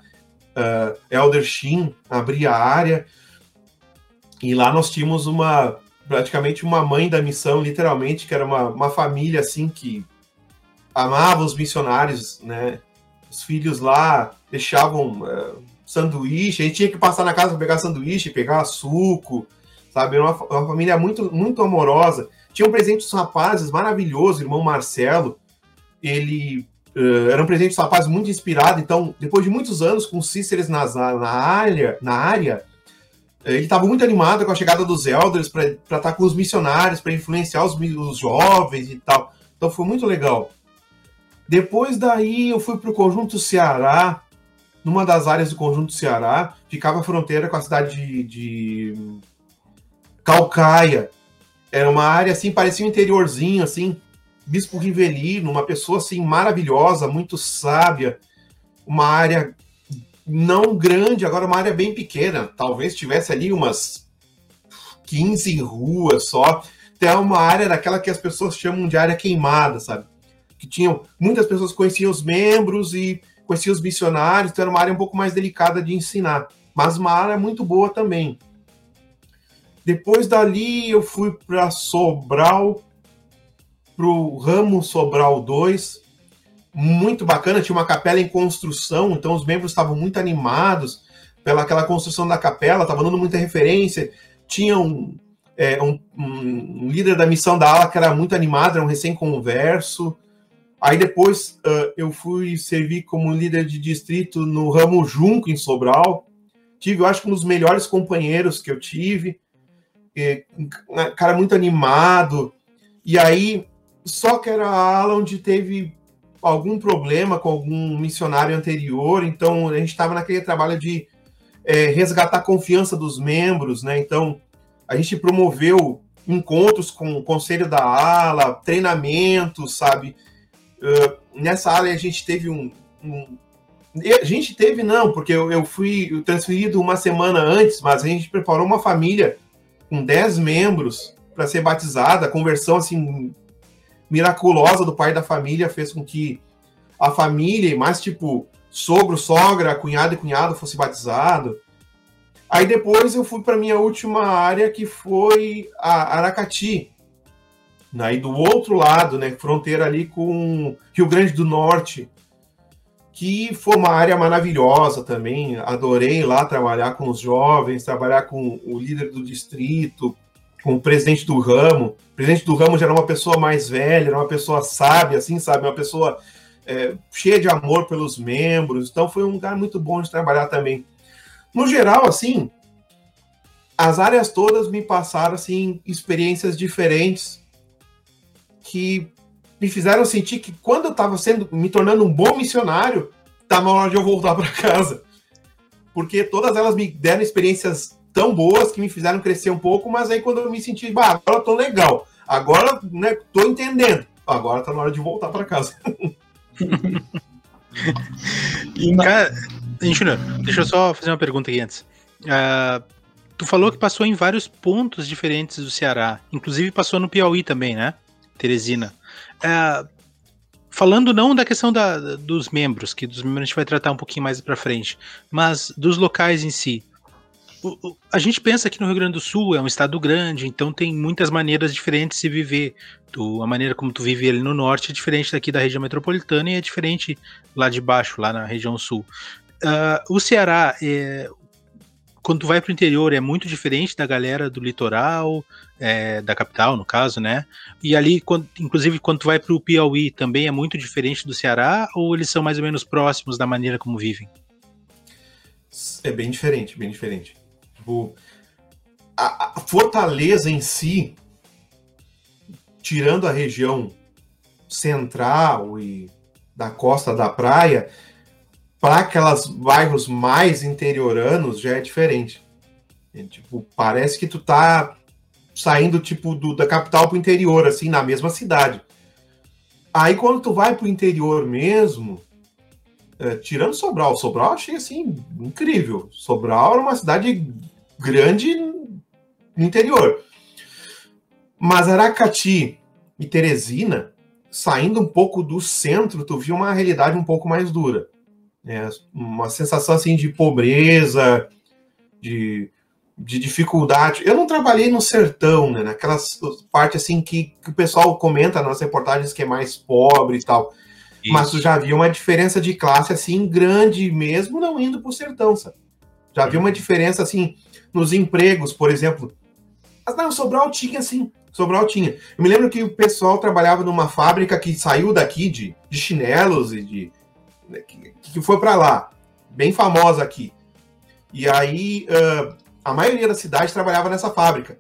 uh, Elder Shin, abrir a área. E lá nós tínhamos uma praticamente uma mãe da missão, literalmente, que era uma, uma família assim que amava os missionários, né? Os filhos lá deixavam uh, sanduíche, a gente tinha que passar na casa para pegar sanduíche, pegar suco, sabe? Uma, uma família muito, muito amorosa. Tinha um presente dos rapazes maravilhoso, irmão Marcelo. Ele uh, era um presente dos rapazes muito inspirado. Então, depois de muitos anos com Cíceres na, na área, na área eh, ele estava muito animado com a chegada dos elders para estar tá com os missionários, para influenciar os, os jovens e tal. Então, foi muito legal. Depois daí, eu fui para o Conjunto Ceará. Numa das áreas do Conjunto Ceará, ficava a fronteira com a cidade de, de Calcaia. Era uma área assim, parecia um interiorzinho, assim, Bispo Rivelino, uma pessoa assim maravilhosa, muito sábia, uma área não grande, agora uma área bem pequena, talvez tivesse ali umas 15 ruas só, até uma área daquela que as pessoas chamam de área queimada, sabe? Que tinham muitas pessoas conheciam os membros e conheciam os missionários, então era uma área um pouco mais delicada de ensinar, mas uma área muito boa também. Depois dali eu fui para Sobral, para o ramo Sobral 2, muito bacana, tinha uma capela em construção, então os membros estavam muito animados pela aquela construção da capela, estava dando muita referência, tinha um, é, um, um, líder da missão da ala que era muito animado, era um recém-converso, Aí depois uh, eu fui servir como líder de distrito no ramo Junco, em Sobral. Tive, eu acho um dos melhores companheiros que eu tive. E, cara muito animado. E aí, só que era a ala onde teve algum problema com algum missionário anterior. Então, a gente estava naquele trabalho de é, resgatar a confiança dos membros, né? Então, a gente promoveu encontros com o conselho da ala, treinamentos, sabe? Uh, nessa área a gente teve um, um, A gente teve, não, porque eu, eu fui transferido uma semana antes, mas a gente preparou uma família com 10 membros para ser batizada. A conversão, assim, miraculosa do pai da família fez com que a família, mais tipo sogro, sogra, cunhado e cunhado fosse batizado. Aí depois eu fui para minha última área, que foi a Aracati, Aí do outro lado, né, fronteira ali com Rio Grande do Norte, que foi uma área maravilhosa também. Adorei lá trabalhar com os jovens, trabalhar com o líder do distrito, com o presidente do ramo. O presidente do ramo já era uma pessoa mais velha, era uma pessoa sábia, assim, sabe? Uma pessoa é, cheia de amor pelos membros. Então foi um lugar muito bom de trabalhar também. No geral, assim, as áreas todas me passaram assim experiências diferentes que me fizeram sentir que quando eu estava sendo me tornando um bom missionário, estava na hora de eu voltar para casa. Porque todas elas me deram experiências tão boas que me fizeram crescer um pouco, mas aí quando eu me senti, bah, agora eu tô legal. Agora, né, tô entendendo. Agora tá na hora de voltar para casa. Cara, Júnior, deixa eu só fazer uma pergunta aqui antes. Uh, tu falou que passou em vários pontos diferentes do Ceará, inclusive passou no Piauí também, né? Teresina. É, falando não da questão da, dos membros, que dos membros a gente vai tratar um pouquinho mais para frente, mas dos locais em si. O, o, a gente pensa que no Rio Grande do Sul é um estado grande, então tem muitas maneiras diferentes de se viver. Tu, a maneira como tu vive ali no norte é diferente daqui da região metropolitana e é diferente lá de baixo, lá na região sul. Uh, o Ceará, é, quando tu vai pro interior é muito diferente da galera do litoral, é, da capital, no caso, né? E ali, quando, inclusive, quando tu vai pro Piauí, também é muito diferente do Ceará, ou eles são mais ou menos próximos da maneira como vivem? É bem diferente, bem diferente. Tipo, a, a Fortaleza em si, tirando a região central e da costa da praia, para aquelas bairros mais interioranos já é diferente. É, tipo, parece que tu tá saindo tipo do, da capital pro interior, assim, na mesma cidade. Aí quando tu vai pro interior mesmo, é, tirando Sobral, Sobral achei assim incrível. Sobral era uma cidade grande no interior. Mas Aracati e Teresina, saindo um pouco do centro, tu viu uma realidade um pouco mais dura. É, uma sensação assim de pobreza, de, de dificuldade. Eu não trabalhei no sertão, né? Naquelas partes assim que, que o pessoal comenta nas reportagens que é mais pobre e tal. Isso. Mas tu já viu uma diferença de classe assim grande mesmo não indo para o sertão, sabe? Já viu uma diferença assim nos empregos, por exemplo. Mas não, Sobral tinha assim, Sobral tinha. Eu me lembro que o pessoal trabalhava numa fábrica que saiu daqui de, de chinelos e de né, que, que foi para lá, bem famosa aqui. E aí uh, a maioria da cidade trabalhava nessa fábrica.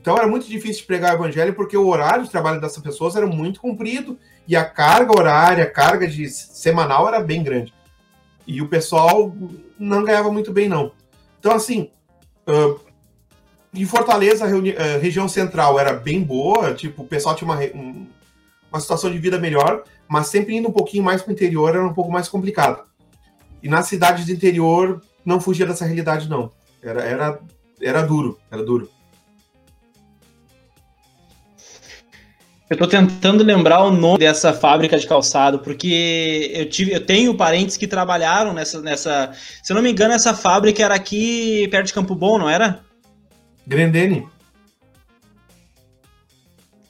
Então era muito difícil pregar o evangelho porque o horário de trabalho dessas pessoas era muito comprido e a carga horária, a carga de semanal era bem grande. E o pessoal não ganhava muito bem, não. Então, assim, uh, em Fortaleza, a, região central era bem boa, tipo, o pessoal tinha uma, um, uma situação de vida melhor, mas sempre indo um pouquinho mais para o interior era um pouco mais complicado. E nas cidades do interior não fugia dessa realidade, não. Era, era, era duro, era duro. Eu estou tentando lembrar o nome dessa fábrica de calçado, porque eu tive, eu tenho parentes que trabalharam nessa, nessa. Se eu não me engano, essa fábrica era aqui perto de Campo Bom, não era? Grendene.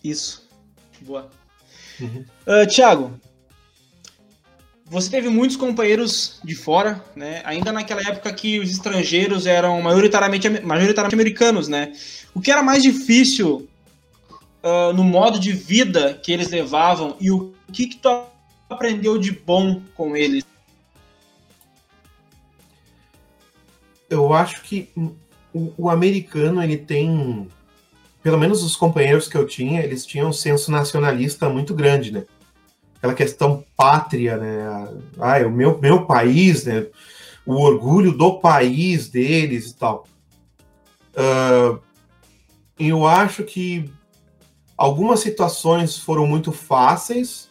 Isso. Boa. Uhum. Uh, Tiago, você teve muitos companheiros de fora, né? Ainda naquela época que os estrangeiros eram majoritariamente, majoritariamente americanos, né? O que era mais difícil uh, no modo de vida que eles levavam e o que, que tu aprendeu de bom com eles? Eu acho que o, o, americano ele tem, pelo menos os companheiros que eu tinha, eles tinham um senso nacionalista muito grande, né? Aquela questão pátria, né? Ah, o meu, meu país, né? O orgulho do país deles e tal. Uh, eu acho que algumas situações foram muito fáceis,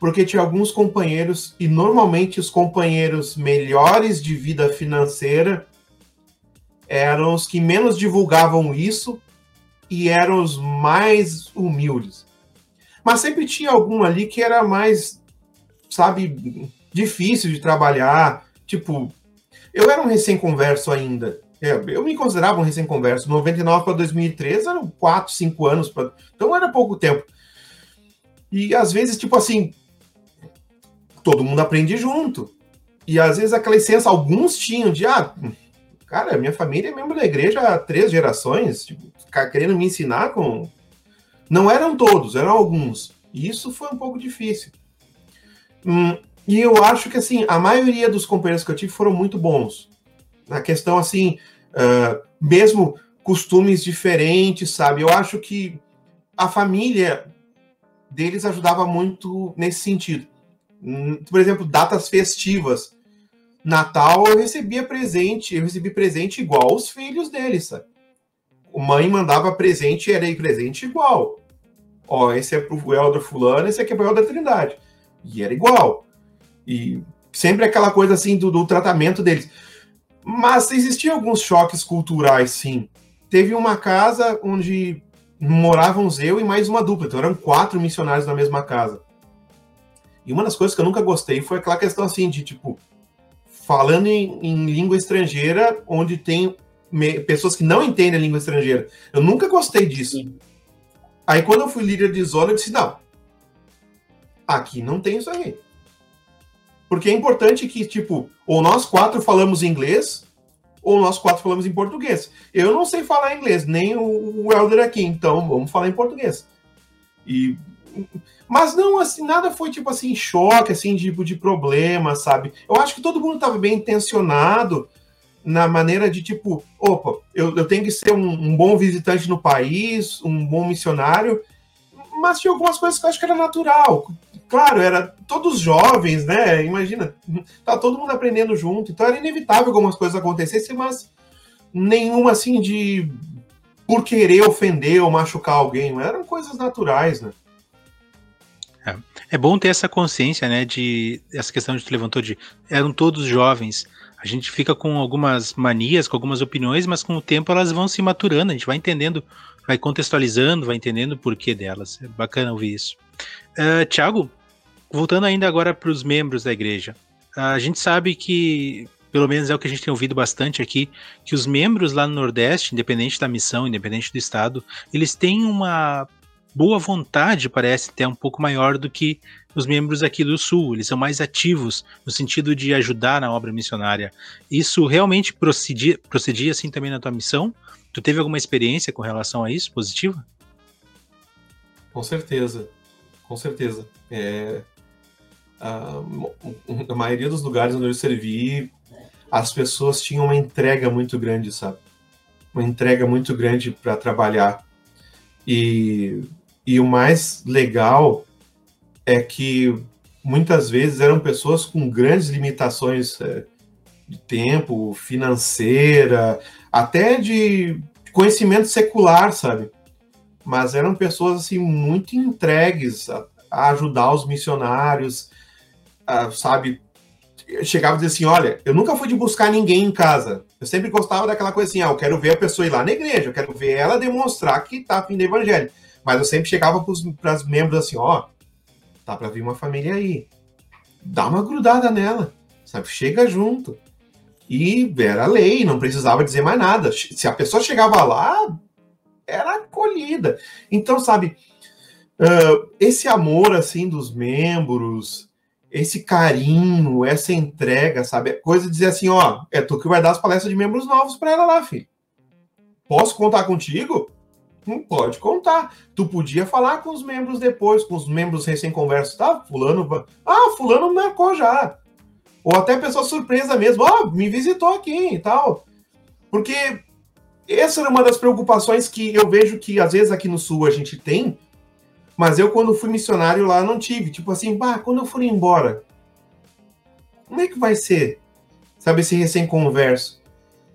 porque tinha alguns companheiros, e normalmente os companheiros melhores de vida financeira eram os que menos divulgavam isso e eram os mais humildes. Mas sempre tinha algum ali que era mais, sabe, difícil de trabalhar. Tipo, eu era um recém-converso ainda. É, eu me considerava um recém-converso. 99 para 2013 eram 4, 5 anos. Pra... Então era pouco tempo. E às vezes, tipo assim, todo mundo aprende junto. E às vezes aquela licença, alguns tinham de, ah, cara, minha família é membro da igreja há três gerações, tipo, querendo me ensinar com. Não eram todos, eram alguns. E isso foi um pouco difícil. Hum, e eu acho que, assim, a maioria dos companheiros que eu tive foram muito bons. Na questão, assim, uh, mesmo costumes diferentes, sabe? Eu acho que a família deles ajudava muito nesse sentido. Hum, por exemplo, datas festivas. Natal eu recebia presente, eu recebi presente igual os filhos deles, sabe? Mãe mandava presente e era presente igual. Ó, esse é pro Helder fulano, esse aqui é pro Helder Trindade. E era igual. E sempre aquela coisa assim do, do tratamento deles. Mas existiam alguns choques culturais, sim. Teve uma casa onde morávamos eu e mais uma dupla, então eram quatro missionários na mesma casa. E uma das coisas que eu nunca gostei foi aquela questão assim de tipo, falando em, em língua estrangeira, onde tem me, pessoas que não entendem a língua estrangeira. Eu nunca gostei disso. Sim. Aí quando eu fui líder de zona, eu disse: não, aqui não tem isso aí. Porque é importante que, tipo, ou nós quatro falamos inglês, ou nós quatro falamos em português. Eu não sei falar inglês, nem o, o Elder aqui, então vamos falar em português. E mas não assim, nada foi tipo assim choque assim tipo de problema, sabe? Eu acho que todo mundo estava bem intencionado na maneira de tipo, opa, eu, eu tenho que ser um, um, bom visitante no país, um bom missionário, mas tinha algumas coisas que eu acho que era natural claro, era todos jovens, né? Imagina, tá todo mundo aprendendo junto, então era inevitável algumas coisas acontecessem, mas nenhuma assim de por querer ofender ou machucar alguém, eram coisas naturais, né? É, é bom ter essa consciência, né, de essa questão que tu levantou de eram todos jovens. A gente fica com algumas manias, com algumas opiniões, mas com o tempo elas vão se maturando, a gente vai entendendo, vai contextualizando, vai entendendo o porquê delas. É bacana ouvir isso. Uh, Tiago, voltando ainda agora para os membros da igreja, a gente sabe que, pelo menos é o que a gente tem ouvido bastante aqui, que os membros lá no Nordeste, independente da missão, independente do estado, eles têm uma boa vontade, parece, até um pouco maior do que os membros aqui do Sul. Eles são mais ativos no sentido de ajudar na obra missionária. Isso realmente procedia, procedia assim também na tua missão? Tu teve alguma experiência com relação a isso, positiva? Com certeza, com certeza. É, a, a maioria dos lugares onde eu servi, as pessoas tinham uma entrega muito grande, sabe? Uma entrega muito grande para trabalhar. E, e o mais legal é que muitas vezes eram pessoas com grandes limitações é, de tempo, financeira, até de conhecimento secular, sabe? Mas eram pessoas assim muito entregues a, a ajudar os missionários, uh, sabe, chegava e dizia assim: olha, eu nunca fui de buscar ninguém em casa. Eu sempre gostava daquela coisa assim: ah, eu quero ver a pessoa ir lá na igreja, eu quero ver ela demonstrar que tá afim do evangelho. Mas eu sempre chegava para os membros assim: ó, tá para vir uma família aí. Dá uma grudada nela, sabe? Chega junto. E era lei, não precisava dizer mais nada. Se a pessoa chegava lá, era acolhida. Então, sabe, uh, esse amor assim dos membros, esse carinho, essa entrega, sabe? É coisa de dizer assim, ó, é tu que vai dar as palestras de membros novos para ela lá, filho. Posso contar contigo? Não pode contar. Tu podia falar com os membros depois, com os membros recém-conversos. Tá, fulano. Ah, fulano marcou já. Ou até pessoa surpresa mesmo. Ah, me visitou aqui e tal. Porque essa era uma das preocupações que eu vejo que às vezes aqui no Sul a gente tem, mas eu, quando fui missionário lá, não tive. Tipo assim, bah, quando eu for embora, como é que vai ser? Sabe, esse recém-converso?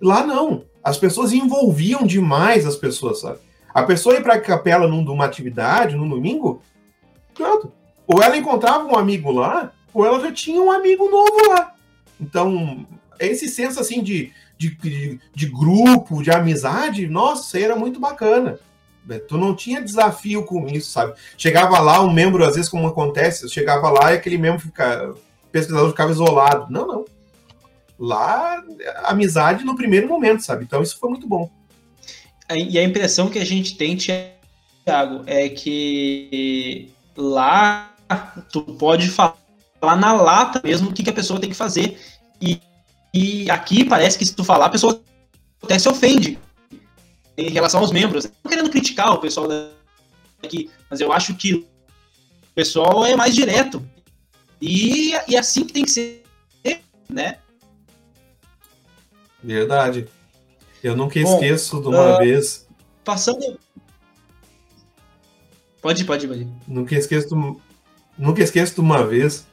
Lá não. As pessoas envolviam demais as pessoas, sabe? A pessoa ir para a capela numa atividade, num domingo, pronto. Ou ela encontrava um amigo lá, ou ela já tinha um amigo novo lá. Então, esse senso assim de, de, de, de grupo, de amizade, nossa, era muito bacana. Tu não tinha desafio com isso, sabe? Chegava lá, um membro, às vezes, como acontece, chegava lá e aquele membro fica, pesquisador ficava isolado. Não, não. Lá, amizade no primeiro momento, sabe? Então isso foi muito bom. E a impressão que a gente tem, Thiago, é que lá tu pode falar na lata mesmo o que, que a pessoa tem que fazer. E, e aqui parece que se tu falar, a pessoa até se ofende em relação aos membros. Não querendo criticar o pessoal daqui, mas eu acho que o pessoal é mais direto. E, e é assim que tem que ser, né? Verdade. Eu nunca Bom, esqueço de uma uh, vez. Passando. Pode pode pode. Nunca esqueço, de, nunca esqueço de uma vez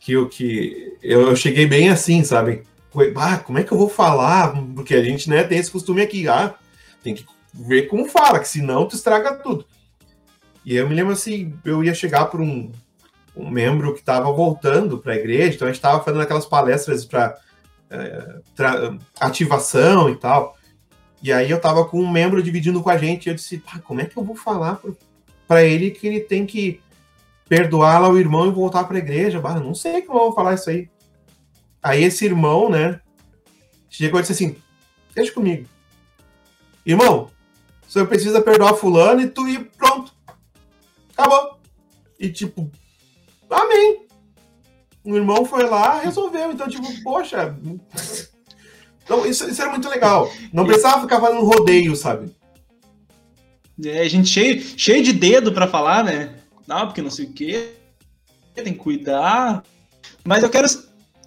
que eu, que eu, cheguei bem assim, sabe? Ah, como é que eu vou falar? Porque a gente né, tem esse costume aqui, ah, tem que ver como fala, que senão tu estraga tudo. E eu me lembro assim, eu ia chegar para um, um membro que estava voltando para a igreja, então a gente estava fazendo aquelas palestras para é, ativação e tal. E aí eu estava com um membro dividindo com a gente, e eu disse, como é que eu vou falar para ele que ele tem que perdoar lá o irmão e voltar para a igreja? Bah, não sei como eu vou falar isso aí. Aí esse irmão, né, chegou e disse assim, deixa comigo. Irmão, você precisa perdoar fulano e tu ir pronto. Acabou. E tipo, amém. O irmão foi lá, resolveu. Então, tipo, poxa. Então, isso, isso era muito legal. Não precisava ficar fazendo rodeio, sabe? É, a gente cheio, cheio de dedo para falar, né? Não, porque não sei o quê. Tem que cuidar. Mas eu quero,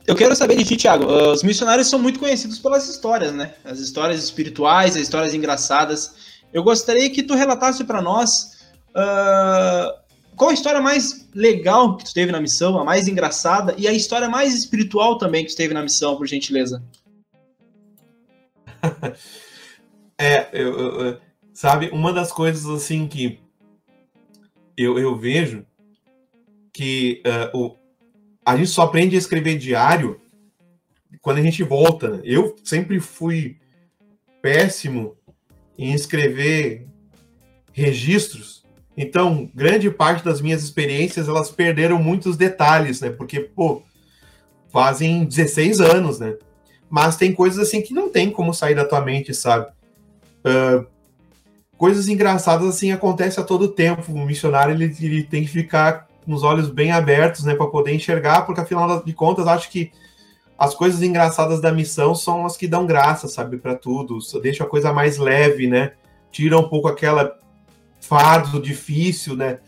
eu quero saber de ti, Thiago. Os missionários são muito conhecidos pelas histórias, né? As histórias espirituais, as histórias engraçadas. Eu gostaria que tu relatasse para nós uh, qual a história mais legal que tu teve na missão, a mais engraçada, e a história mais espiritual também que tu teve na missão, por gentileza. é, eu, eu, sabe, uma das coisas assim que eu, eu vejo que uh, o, a gente só aprende a escrever diário quando a gente volta. Né? Eu sempre fui péssimo em escrever registros. Então, grande parte das minhas experiências, elas perderam muitos detalhes, né? Porque, pô, fazem 16 anos, né? Mas tem coisas assim que não tem como sair da tua mente, sabe? Uh, coisas engraçadas assim acontecem a todo tempo. O missionário ele, ele tem que ficar com os olhos bem abertos, né, para poder enxergar, porque afinal de contas, acho que as coisas engraçadas da missão são as que dão graça, sabe, para tudo. Deixa a coisa mais leve, né? Tira um pouco aquela fardo difícil, né?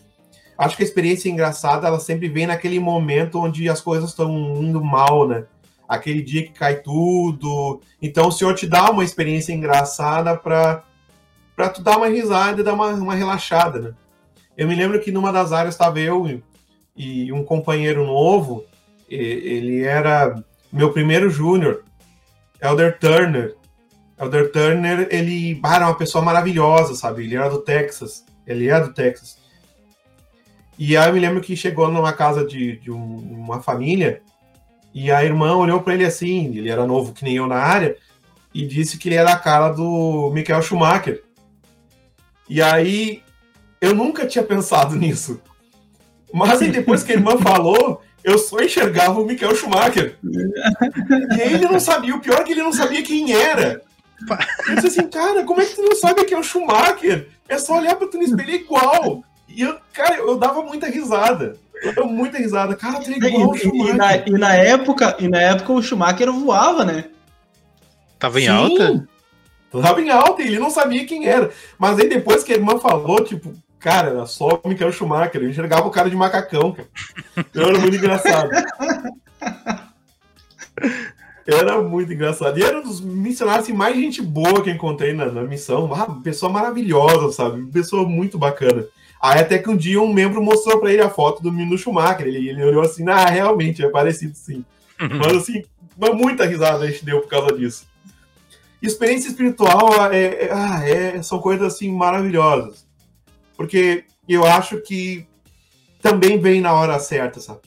Acho que a experiência engraçada, ela sempre vem naquele momento onde as coisas estão indo mal, né? Aquele dia que cai tudo. Então o Senhor te dá uma experiência engraçada para para tu dar uma risada e dar uma, uma relaxada, né? Eu me lembro que numa das áreas estava eu e um companheiro novo, ele era meu primeiro júnior, Elder Turner. Elder Turner, ele era uma pessoa maravilhosa, sabe? Ele era do Texas, ele é do Texas. E aí eu me lembro que chegou numa casa de, de um, uma família e a irmã olhou para ele assim, ele era novo que nem eu na área, e disse que ele era a cara do Michael Schumacher. E aí eu nunca tinha pensado nisso. Mas aí depois que a irmã falou, eu só enxergava o Michael Schumacher. e ele não sabia, o pior é que ele não sabia quem era. Eu disse assim, cara, como é que tu não sabe quem é o Schumacher? É só olhar pra tu no espelho igual. E eu, cara, eu dava muita risada. Eu dava muita risada. Cara, tu é igual e, Schumacher. E na, e na, época, e na época o Schumacher voava, né? Tava em Sim. alta? Tava em alta e ele não sabia quem era. Mas aí depois que a irmã falou, tipo, cara, era só o Michael Schumacher, eu enxergava o cara de macacão, cara. Então era muito engraçado. Era muito engraçado. E era um dos missionários assim, mais gente boa que encontrei na, na missão. Ah, pessoa maravilhosa, sabe? Pessoa muito bacana. Aí até que um dia um membro mostrou para ele a foto do Mino Schumacher. Ele, ele olhou assim, ah, realmente, é parecido sim. Mas assim, muita risada a gente deu por causa disso. Experiência espiritual é, é, ah, é, são coisas assim maravilhosas. Porque eu acho que também vem na hora certa, sabe?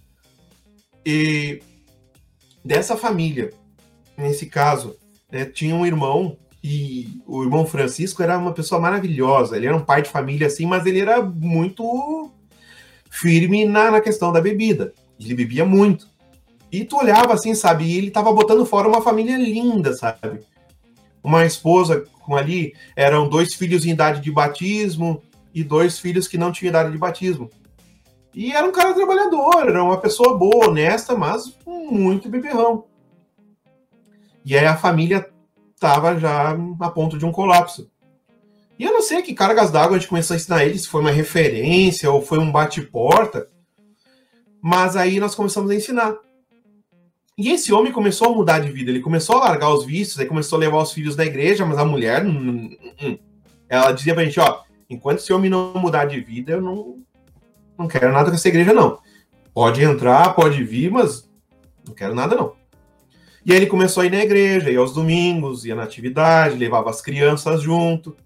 E dessa família, nesse caso, né, tinha um irmão e o irmão Francisco era uma pessoa maravilhosa. Ele era um pai de família assim, mas ele era muito firme na, na questão da bebida. Ele bebia muito. E tu olhava assim, sabe? E ele tava botando fora uma família linda, sabe? Uma esposa com ali, eram dois filhos em idade de batismo e dois filhos que não tinham idade de batismo. E era um cara trabalhador, era uma pessoa boa, honesta, mas muito beberrão. E aí a família estava já a ponto de um colapso. E eu não sei que cargas d'água a gente começou a ensinar eles, se foi uma referência ou foi um bate-porta, mas aí nós começamos a ensinar. E esse homem começou a mudar de vida, ele começou a largar os vícios, aí começou a levar os filhos da igreja, mas a mulher, hum, hum, hum. ela dizia pra gente, ó, enquanto esse homem não mudar de vida, eu não, não quero nada com essa igreja, não. Pode entrar, pode vir, mas não quero nada, não. E aí ele começou a ir na igreja, ia aos domingos, ia na atividade, levava as crianças junto.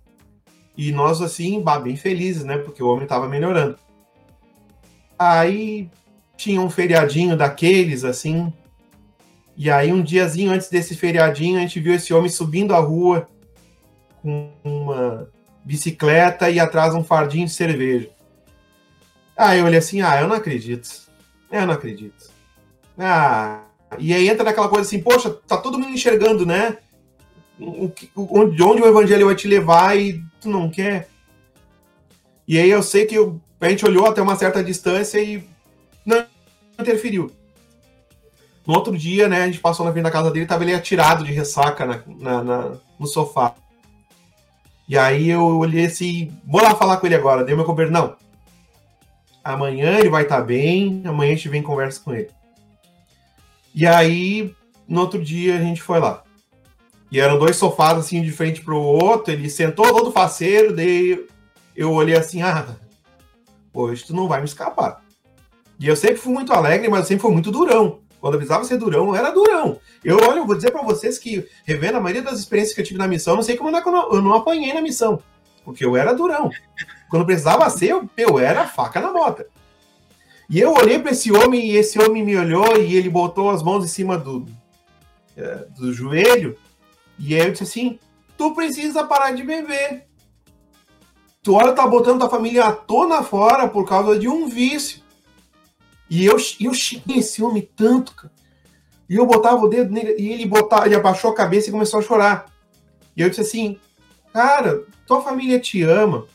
E nós, assim, bem felizes, né? Porque o homem estava melhorando. Aí tinha um feriadinho daqueles, assim. E aí, um diazinho antes desse feriadinho, a gente viu esse homem subindo a rua com uma bicicleta e atrás um fardinho de cerveja. Aí eu olhei assim, ah, eu não acredito. Eu não acredito. Ah, e aí entra naquela coisa assim, poxa, tá todo mundo enxergando, né? O, onde, onde o evangelho vai te levar e tu não quer. E aí eu sei que a gente olhou até uma certa distância e não interferiu. No outro dia, né, a gente passou na frente da casa dele, tava ele atirado de ressaca na, na, na, no sofá. E aí eu olhei assim, vou lá falar com ele agora. Deu meu companheiro, não. Amanhã ele vai estar tá bem, amanhã a gente vem e conversa com ele. E aí, no outro dia, a gente foi lá. E eram dois sofás, assim, de frente pro outro. Ele sentou todo faceiro, daí eu olhei assim, ah, hoje tu não vai me escapar. E eu sempre fui muito alegre, mas eu sempre fui muito durão. Quando eu precisava ser durão, eu era durão. Eu, olha, eu vou dizer para vocês que, revendo a maioria das experiências que eu tive na missão, não sei como eu não, eu não apanhei na missão. Porque eu era durão. Quando precisava ser, eu, eu era faca na bota. E eu olhei para esse homem e esse homem me olhou e ele botou as mãos em cima do, é, do joelho. E aí eu disse assim: Tu precisa parar de beber. Tu olha, tá botando tua família à tona fora por causa de um vício. E eu, eu xinguei esse homem tanto, cara. E eu botava o dedo nele e ele botava, ele abaixou a cabeça e começou a chorar. E eu disse assim: Cara, tua família te ama.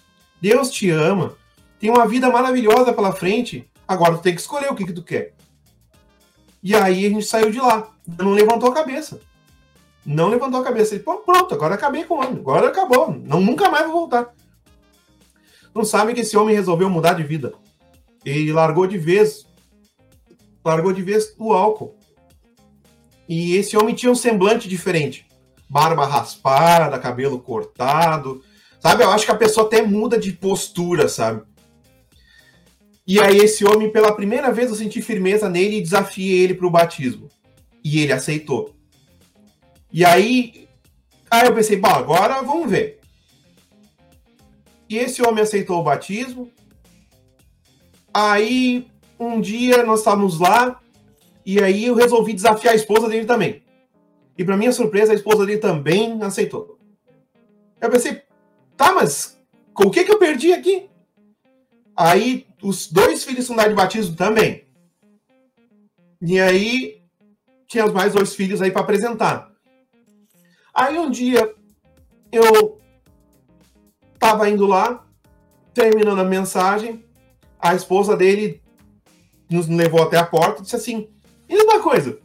Deus te ama. Tem uma vida maravilhosa pela frente. Agora tu tem que escolher o que, que tu quer. E aí a gente saiu de lá. Não levantou a cabeça. Não levantou a cabeça. Ele, pronto, agora acabei com o homem. Agora acabou. Não, nunca mais vou voltar. Não sabe que esse homem resolveu mudar de vida. Ele largou de vez. Largou de vez o álcool. E esse homem tinha um semblante diferente. Barba raspada, cabelo cortado. Sabe, eu acho que a pessoa até muda de postura, sabe? E aí esse homem, pela primeira vez, eu senti firmeza nele e desafiei ele para o batismo. E ele aceitou. E aí, aí eu pensei, bom, agora vamos ver. E esse homem aceitou o batismo. Aí, um dia nós estávamos lá e aí eu resolvi desafiar a esposa dele também. E para minha surpresa, a esposa dele também aceitou. Eu pensei, tá, mas o que que eu perdi aqui? Aí os dois filhos são de batismo também. E aí tinha mais dois filhos aí para apresentar. Aí um dia eu tava indo lá, terminando a mensagem, a esposa dele nos levou até a porta e disse assim: "E uma coisa,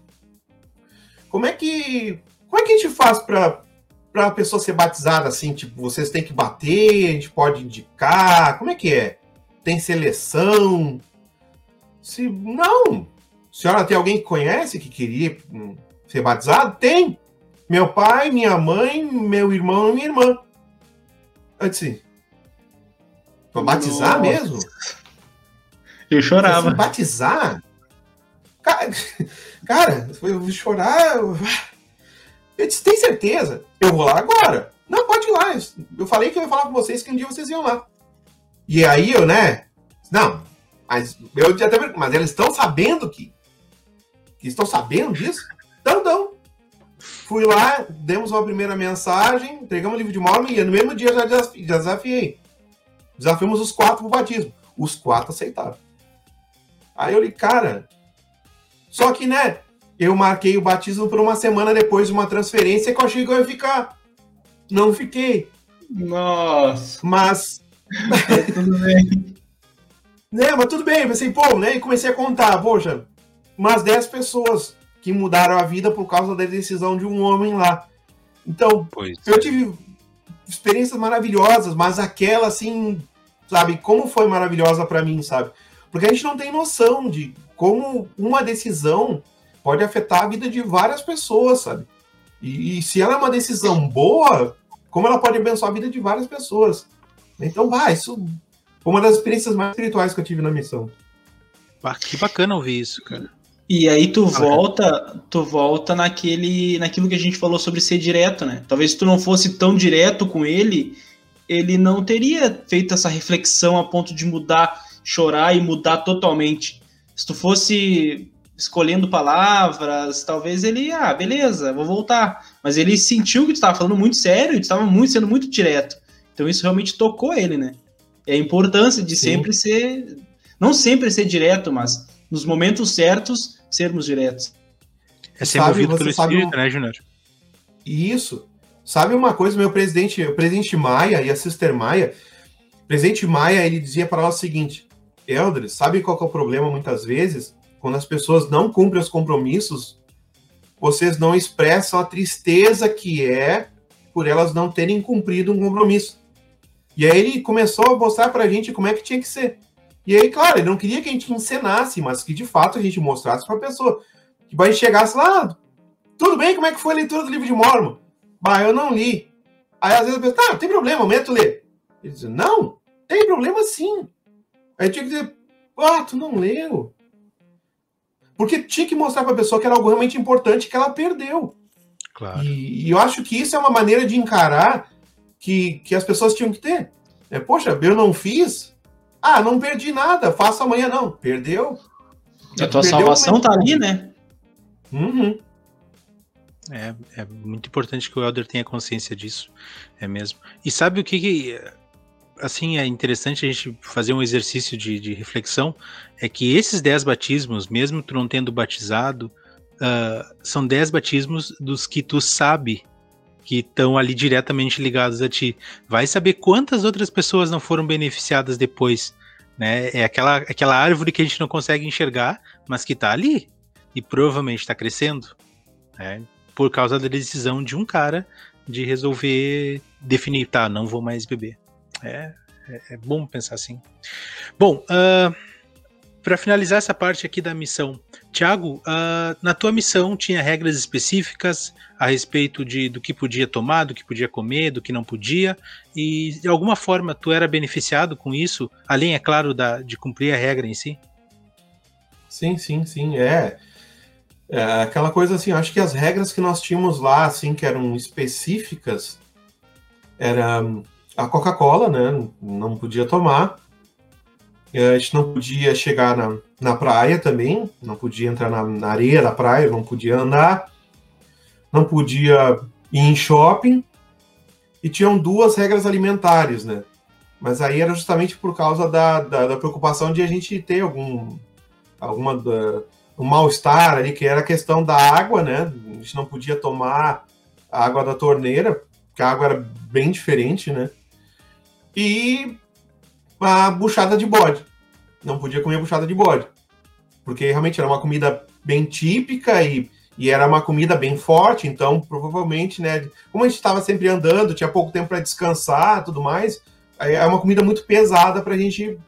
como é que como é que a gente faz para para a pessoa ser batizada assim, tipo, vocês têm que bater, a gente pode indicar, como é que é? Tem seleção? Se não, a senhora tem alguém que conhece que queria ser batizado? Tem. Meu pai, minha mãe, meu irmão e minha irmã. Eu disse, pra batizar Nossa. mesmo? Eu chorava. Assim, batizar? Cara, cara, eu vou chorar. Eu disse, tem certeza? Eu vou lá agora. Não, pode ir lá. Eu falei que eu ia falar com vocês que um dia vocês iam lá. E aí eu, né? Não, mas eu até mas eles estão sabendo que, que estão sabendo disso? Então, não. Fui lá, demos uma primeira mensagem, entregamos o livro de Mormon e no mesmo dia já desafiei. Desafiamos os quatro pro batismo. Os quatro aceitaram. Aí eu li, cara. Só que, né? Eu marquei o batismo por uma semana depois de uma transferência que eu achei que eu ia ficar. Não fiquei. Nossa. Mas. tudo bem. né, mas tudo bem. Pensei, pô, né? E comecei a contar, poxa, umas 10 pessoas que mudaram a vida por causa da decisão de um homem lá. Então, pois eu tive experiências maravilhosas, mas aquela, assim, sabe, como foi maravilhosa para mim, sabe? Porque a gente não tem noção de como uma decisão pode afetar a vida de várias pessoas, sabe? E, e, se ela é uma decisão boa, como ela pode abençoar a vida de várias pessoas. Então, vai, isso foi uma das experiências mais espirituais que eu tive na missão. Que bacana ouvir isso, cara. E aí tu volta, tu volta naquele, naquilo que a gente falou sobre ser direto, né? Talvez se tu não fosse tão direto com ele, ele não teria feito essa reflexão a ponto de mudar, chorar e mudar totalmente. Se tu fosse escolhendo palavras, talvez ele, ah, beleza, vou voltar. Mas ele sentiu que tu estava falando muito sério e tu estava muito, sendo muito direto. Então isso realmente tocou ele, né? É a importância de Sim. sempre ser, não sempre ser direto, mas nos momentos certos sermos diretos. É ser sabe, movido pelo espírito, um... né, Júnior? Isso. Sabe uma coisa, meu presidente, o presidente Maia e a Sister Maia, o presidente Maia, ele dizia para nós o seguinte, Eldres, sabe qual é o problema muitas vezes? Quando as pessoas não cumprem os compromissos, vocês não expressam a tristeza que é por elas não terem cumprido um compromisso. E aí ele começou a mostrar para a gente como é que tinha que ser. E aí, claro, ele não queria que a gente encenasse, mas que de fato a gente mostrasse para a pessoa. Que vai chegasse lá, tudo bem, como é que foi a leitura do livro de Mormon? Bah, eu não li. Aí às vezes a pessoa, tá, não tem problema, aumenta ler. Ele diz, não, tem problema sim. Aí tinha que dizer, ah, tu não leu. Porque tinha que mostrar para a pessoa que era algo realmente importante que ela perdeu. Claro. E, e, eu acho que isso é uma maneira de encarar que, que as pessoas tinham que ter. É, poxa, eu não fiz. Ah, não perdi nada, faço amanhã não. Perdeu. A tua salvação tá ali, né? Uhum. É, é muito importante que o Elder tenha consciência disso. É mesmo. E sabe o que, que assim, é interessante a gente fazer um exercício de, de reflexão, é que esses dez batismos, mesmo tu não tendo batizado, uh, são dez batismos dos que tu sabe que estão ali diretamente ligados a ti. Vai saber quantas outras pessoas não foram beneficiadas depois, né? É aquela, aquela árvore que a gente não consegue enxergar, mas que está ali e provavelmente está crescendo, né? Por causa da decisão de um cara de resolver definir, tá, não vou mais beber. É, é, é bom pensar assim. Bom, uh, para finalizar essa parte aqui da missão, Tiago, uh, na tua missão tinha regras específicas a respeito de, do que podia tomar, do que podia comer, do que não podia, e de alguma forma tu era beneficiado com isso, além, é claro, da, de cumprir a regra em si? Sim, sim, sim, é. é aquela coisa assim, acho que as regras que nós tínhamos lá, assim, que eram específicas, era a Coca-Cola, né? Não podia tomar. A gente não podia chegar na, na praia também, não podia entrar na, na areia da praia, não podia andar, não podia ir em shopping. E tinham duas regras alimentares, né? Mas aí era justamente por causa da, da, da preocupação de a gente ter algum alguma da, um mal-estar ali, que era a questão da água, né? A gente não podia tomar a água da torneira, porque a água era bem diferente, né? e a buchada de bode. Não podia comer buchada de bode, porque realmente era uma comida bem típica e, e era uma comida bem forte, então provavelmente, né, como a gente estava sempre andando, tinha pouco tempo para descansar, tudo mais, é uma comida muito pesada para a gente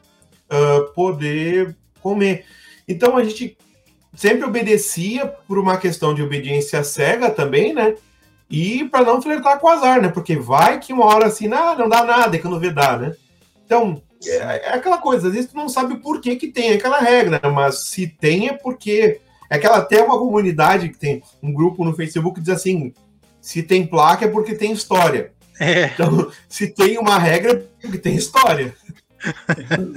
uh, poder comer. Então a gente sempre obedecia por uma questão de obediência cega também, né? E para não flertar com o azar, né? Porque vai que uma hora assim, ah, não dá nada, que não vê dar, né? Então, é, é, aquela coisa, às vezes tu não sabe por que, que tem aquela regra, né? mas se tem é porque. É aquela até uma comunidade que tem um grupo no Facebook que diz assim: se tem placa é porque tem história. É. Então, se tem uma regra é porque tem história.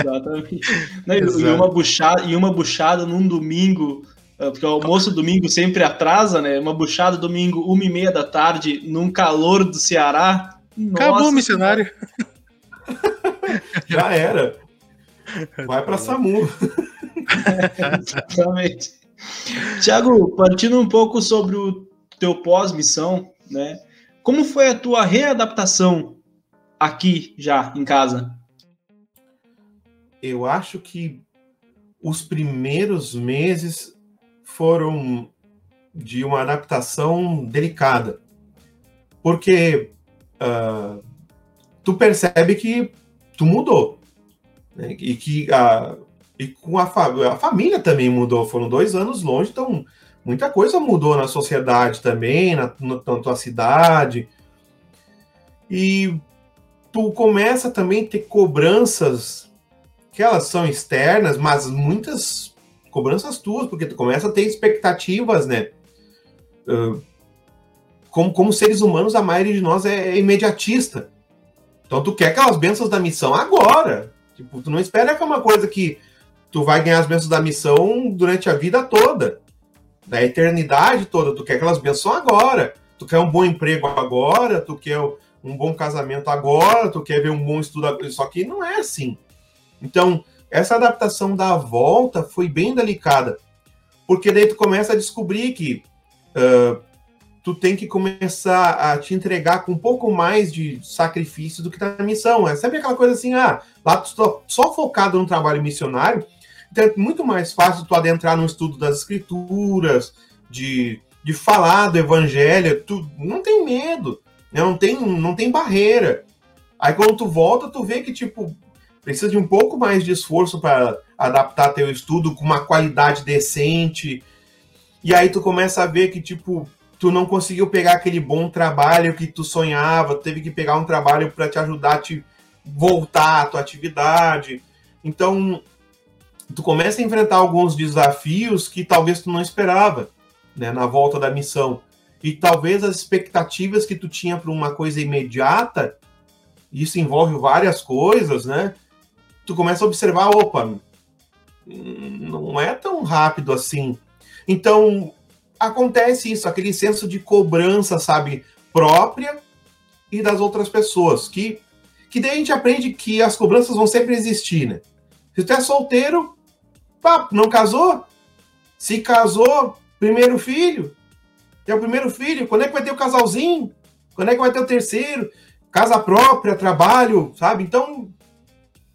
Exatamente. e, uma buchada, e uma buchada num domingo, eh, porque o almoço domingo sempre atrasa, né? Uma buchada domingo, uma e meia da tarde, num calor do Ceará. Acabou o missionário. Já era. Vai para SAMU. Exatamente. Tiago, partindo um pouco sobre o teu pós-missão, né? Como foi a tua readaptação aqui já em casa? Eu acho que os primeiros meses foram de uma adaptação delicada, porque uh, tu percebe que tu mudou. Né? E que a, e com a, a família também mudou. Foram dois anos longe, então muita coisa mudou na sociedade também, na, na, tua cidade. E tu começa também a ter cobranças que elas são externas, mas muitas cobranças tuas, porque tu começa a ter expectativas, né? Uh, como, como seres humanos, a maioria de nós é imediatista. Então tu quer aquelas bênçãos da missão agora. Tipo, tu não espera que é uma coisa que tu vai ganhar as bênçãos da missão durante a vida toda. Da eternidade toda. Tu quer aquelas bênçãos agora. Tu quer um bom emprego agora, tu quer um bom casamento agora, tu quer ver um bom estudo agora. Só que não é assim. Então, essa adaptação da volta foi bem delicada. Porque daí tu começa a descobrir que uh, tu tem que começar a te entregar com um pouco mais de sacrifício do que tá na missão. É sempre aquela coisa assim, ah, lá tu tá só focado no trabalho missionário, então é muito mais fácil tu adentrar no estudo das escrituras, de, de falar do evangelho, tu não tem medo, né? não, tem, não tem barreira. Aí quando tu volta, tu vê que, tipo, precisa de um pouco mais de esforço para adaptar teu estudo com uma qualidade decente. E aí tu começa a ver que, tipo, tu não conseguiu pegar aquele bom trabalho que tu sonhava, teve que pegar um trabalho para te ajudar a te voltar à tua atividade. Então, tu começa a enfrentar alguns desafios que talvez tu não esperava, né, na volta da missão. E talvez as expectativas que tu tinha para uma coisa imediata, isso envolve várias coisas, né? Tu começa a observar, opa, não é tão rápido assim. Então, acontece isso, aquele senso de cobrança, sabe, própria e das outras pessoas, que, que daí a gente aprende que as cobranças vão sempre existir, né? Se tu é solteiro, pá, não casou? Se casou, primeiro filho, é o primeiro filho, quando é que vai ter o casalzinho? Quando é que vai ter o terceiro? Casa própria, trabalho, sabe? Então,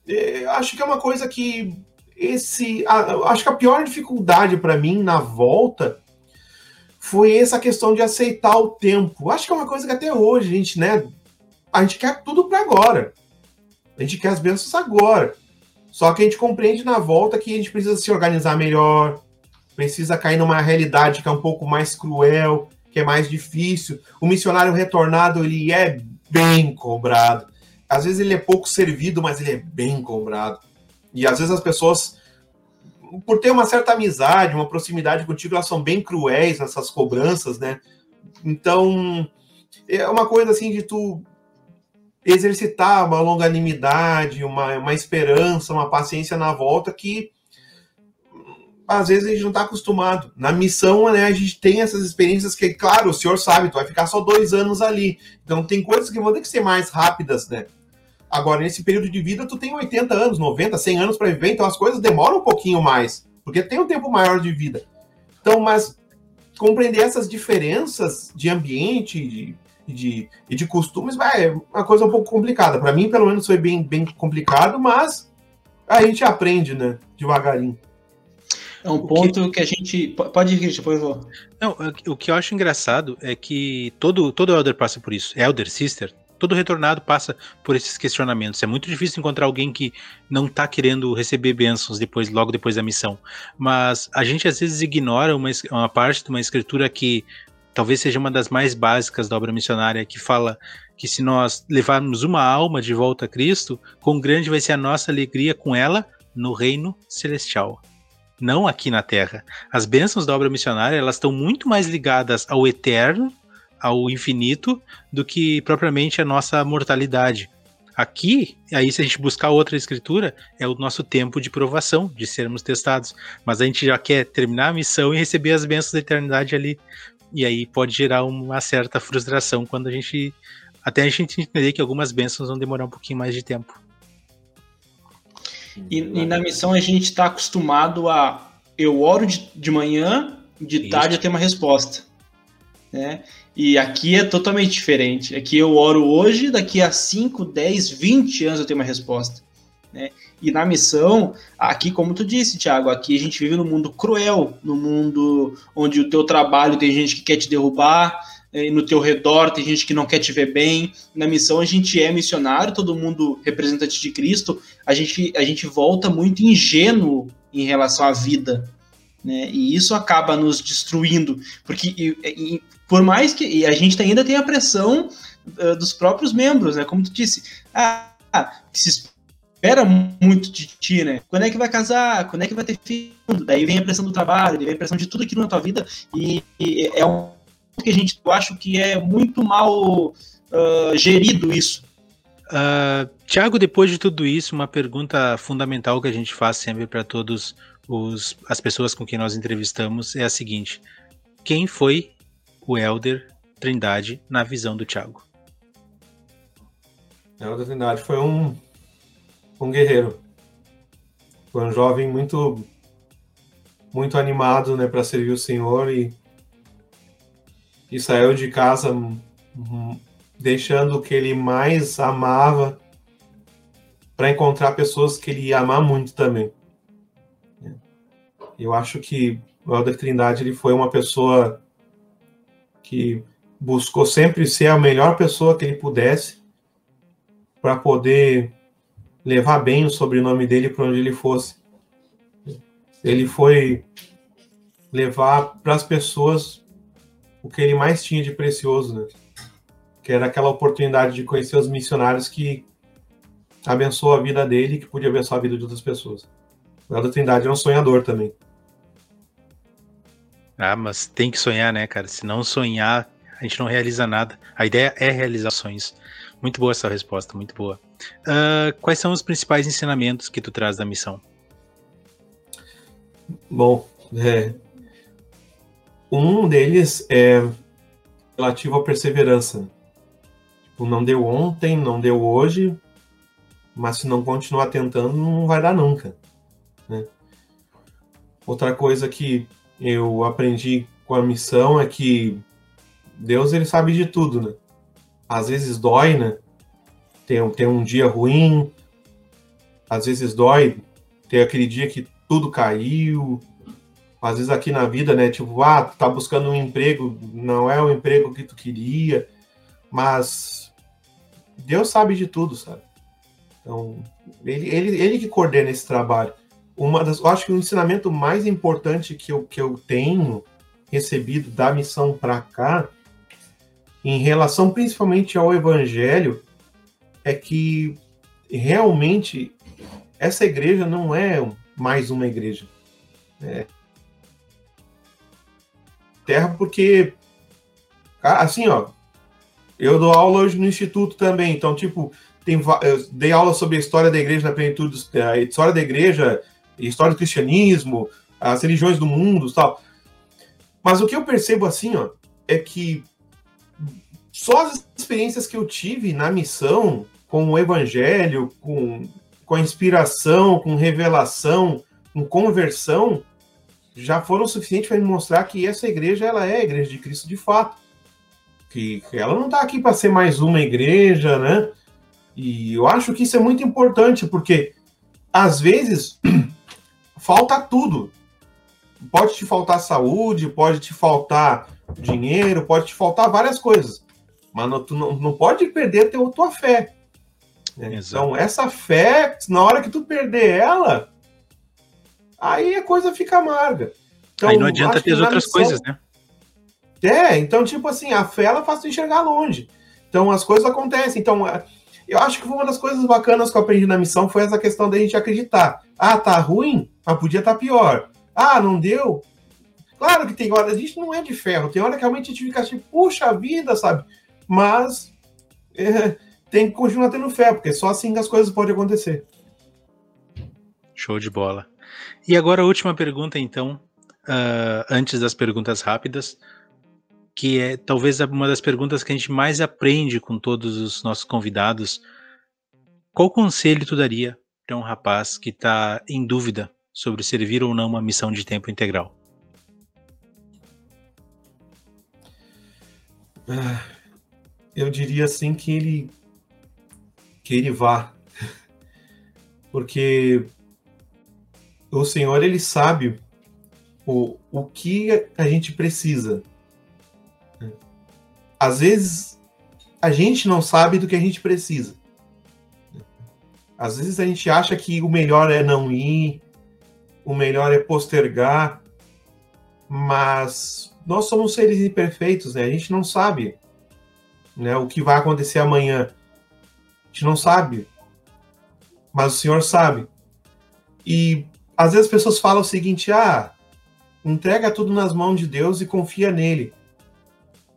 é, acho que é uma coisa que esse, acho que a pior dificuldade para mim na volta foi essa questão de aceitar o tempo. Acho que é uma coisa que até hoje a gente, né? A gente quer tudo para agora. A gente quer as bênçãos agora. Só que a gente compreende na volta que a gente precisa se organizar melhor, precisa cair numa realidade que é um pouco mais cruel, que é mais difícil. O missionário retornado, ele é bem cobrado. Às vezes ele é pouco servido, mas ele é bem cobrado. E às vezes as pessoas por ter uma certa amizade, uma proximidade contigo, elas são bem cruéis essas cobranças, né? Então, é uma coisa assim de tu exercitar uma longanimidade, uma, uma esperança, uma paciência na volta que às vezes a gente não está acostumado. Na missão, né, a gente tem essas experiências que, claro, o senhor sabe, tu vai ficar só dois anos ali. Então tem coisas que vão ter que ser mais rápidas, né? Agora, nesse período de vida, tu tem 80 anos, 90, 100 anos para viver, então as coisas demoram um pouquinho mais, porque tem um tempo maior de vida. Então, mas compreender essas diferenças de ambiente de, de, e de costumes vai, é uma coisa um pouco complicada. Para mim, pelo menos, foi bem, bem complicado, mas a gente aprende, né, devagarinho. É um ponto que... que, a gente. Pode ir, Christian, por favor. Não, o que eu acho engraçado é que todo, todo Elder passa por isso. Elder, Sister, todo retornado passa por esses questionamentos. É muito difícil encontrar alguém que não está querendo receber bênçãos depois, logo depois da missão. Mas a gente às vezes ignora uma, uma parte de uma escritura que talvez seja uma das mais básicas da obra missionária, que fala que se nós levarmos uma alma de volta a Cristo, quão grande vai ser a nossa alegria com ela no reino celestial. Não aqui na terra. As bênçãos da obra missionária, elas estão muito mais ligadas ao eterno ao infinito do que propriamente a nossa mortalidade. Aqui, aí se a gente buscar outra escritura, é o nosso tempo de provação, de sermos testados. Mas a gente já quer terminar a missão e receber as bênçãos da eternidade ali. E aí pode gerar uma certa frustração quando a gente. Até a gente entender que algumas bênçãos vão demorar um pouquinho mais de tempo. E, e na missão a gente está acostumado a. Eu oro de, de manhã, de Isso. tarde eu tenho uma resposta. Né? E aqui é totalmente diferente. Aqui eu oro hoje, daqui a 5, 10, 20 anos eu tenho uma resposta. Né? E na missão, aqui, como tu disse, Tiago, aqui a gente vive num mundo cruel, no mundo onde o teu trabalho tem gente que quer te derrubar, e no teu redor tem gente que não quer te ver bem. Na missão a gente é missionário, todo mundo representante de Cristo. A gente, a gente volta muito ingênuo em relação à vida. Né? E isso acaba nos destruindo, porque por mais que a gente ainda tem a pressão uh, dos próprios membros, né? Como tu disse, ah, se espera muito de ti, né? Quando é que vai casar? Quando é que vai ter filho? Daí vem a pressão do trabalho, vem a pressão de tudo aquilo na tua vida e, e é um que a gente, eu acho que é muito mal uh, gerido isso. Uh, Tiago, depois de tudo isso, uma pergunta fundamental que a gente faz sempre para todos os, as pessoas com quem nós entrevistamos é a seguinte: quem foi o Elder Trindade na visão do Thiago? Elder Trindade foi um, um guerreiro. Foi um jovem muito muito animado, né, para servir o Senhor e, e saiu de casa deixando o que ele mais amava para encontrar pessoas que ele ia amar muito também. Eu acho que o Helder Trindade ele foi uma pessoa que buscou sempre ser a melhor pessoa que ele pudesse para poder levar bem o sobrenome dele para onde ele fosse. Ele foi levar para as pessoas o que ele mais tinha de precioso, né? que era aquela oportunidade de conhecer os missionários que abençoou a vida dele e que podia abençoar a vida de outras pessoas. O Helder Trindade é um sonhador também. Ah, mas tem que sonhar, né, cara? Se não sonhar, a gente não realiza nada. A ideia é realizar sonhos. Muito boa essa resposta, muito boa. Uh, quais são os principais ensinamentos que tu traz da missão? Bom, é, um deles é relativo à perseverança. Tipo, não deu ontem, não deu hoje, mas se não continuar tentando, não vai dar nunca. Né? Outra coisa que eu aprendi com a missão é que Deus ele sabe de tudo, né? Às vezes dói, né? Tem, tem um dia ruim, às vezes dói ter aquele dia que tudo caiu. Às vezes aqui na vida, né? Tipo, ah, tu tá buscando um emprego, não é o emprego que tu queria, mas Deus sabe de tudo, sabe? Então, ele, ele, ele que coordena esse trabalho uma das, eu acho que o ensinamento mais importante que eu, que eu tenho recebido da missão para cá, em relação principalmente ao evangelho, é que realmente essa igreja não é mais uma igreja. É terra porque assim, ó, eu dou aula hoje no instituto também, então tipo, tem eu dei aula sobre a história da igreja na plenitude, a história da igreja história do cristianismo, as religiões do mundo, tal. Mas o que eu percebo assim, ó, é que só as experiências que eu tive na missão com o evangelho, com, com a inspiração, com revelação, com conversão, já foram suficientes para me mostrar que essa igreja ela é a igreja de Cristo de fato. Que ela não está aqui para ser mais uma igreja, né? E eu acho que isso é muito importante, porque às vezes falta tudo. pode te faltar saúde, pode te faltar dinheiro, pode te faltar várias coisas. Mas não, tu não, não pode perder a tua fé. Né? Então, essa fé, na hora que tu perder ela, aí a coisa fica amarga. Então, aí não adianta ter as outras missão... coisas, né? É, então, tipo assim, a fé ela faz tu enxergar longe. Então, as coisas acontecem. Então, eu acho que uma das coisas bacanas que eu aprendi na missão foi essa questão da gente acreditar. Ah, tá ruim, mas podia estar tá pior. Ah, não deu? Claro que tem hora, a gente não é de ferro, tem hora que realmente a gente fica assim, puxa vida, sabe? Mas é, tem que continuar tendo fé, porque só assim as coisas podem acontecer. Show de bola. E agora a última pergunta, então, uh, antes das perguntas rápidas, que é talvez uma das perguntas que a gente mais aprende com todos os nossos convidados. Qual conselho tu daria para um rapaz que está em dúvida sobre servir ou não uma missão de tempo integral? Ah, eu diria assim que ele que ele vá, porque o Senhor ele sabe o, o que a gente precisa. Às vezes a gente não sabe do que a gente precisa. Às vezes a gente acha que o melhor é não ir, o melhor é postergar, mas nós somos seres imperfeitos, né? A gente não sabe né, o que vai acontecer amanhã. A gente não sabe, mas o Senhor sabe. E às vezes as pessoas falam o seguinte: ah, entrega tudo nas mãos de Deus e confia nele.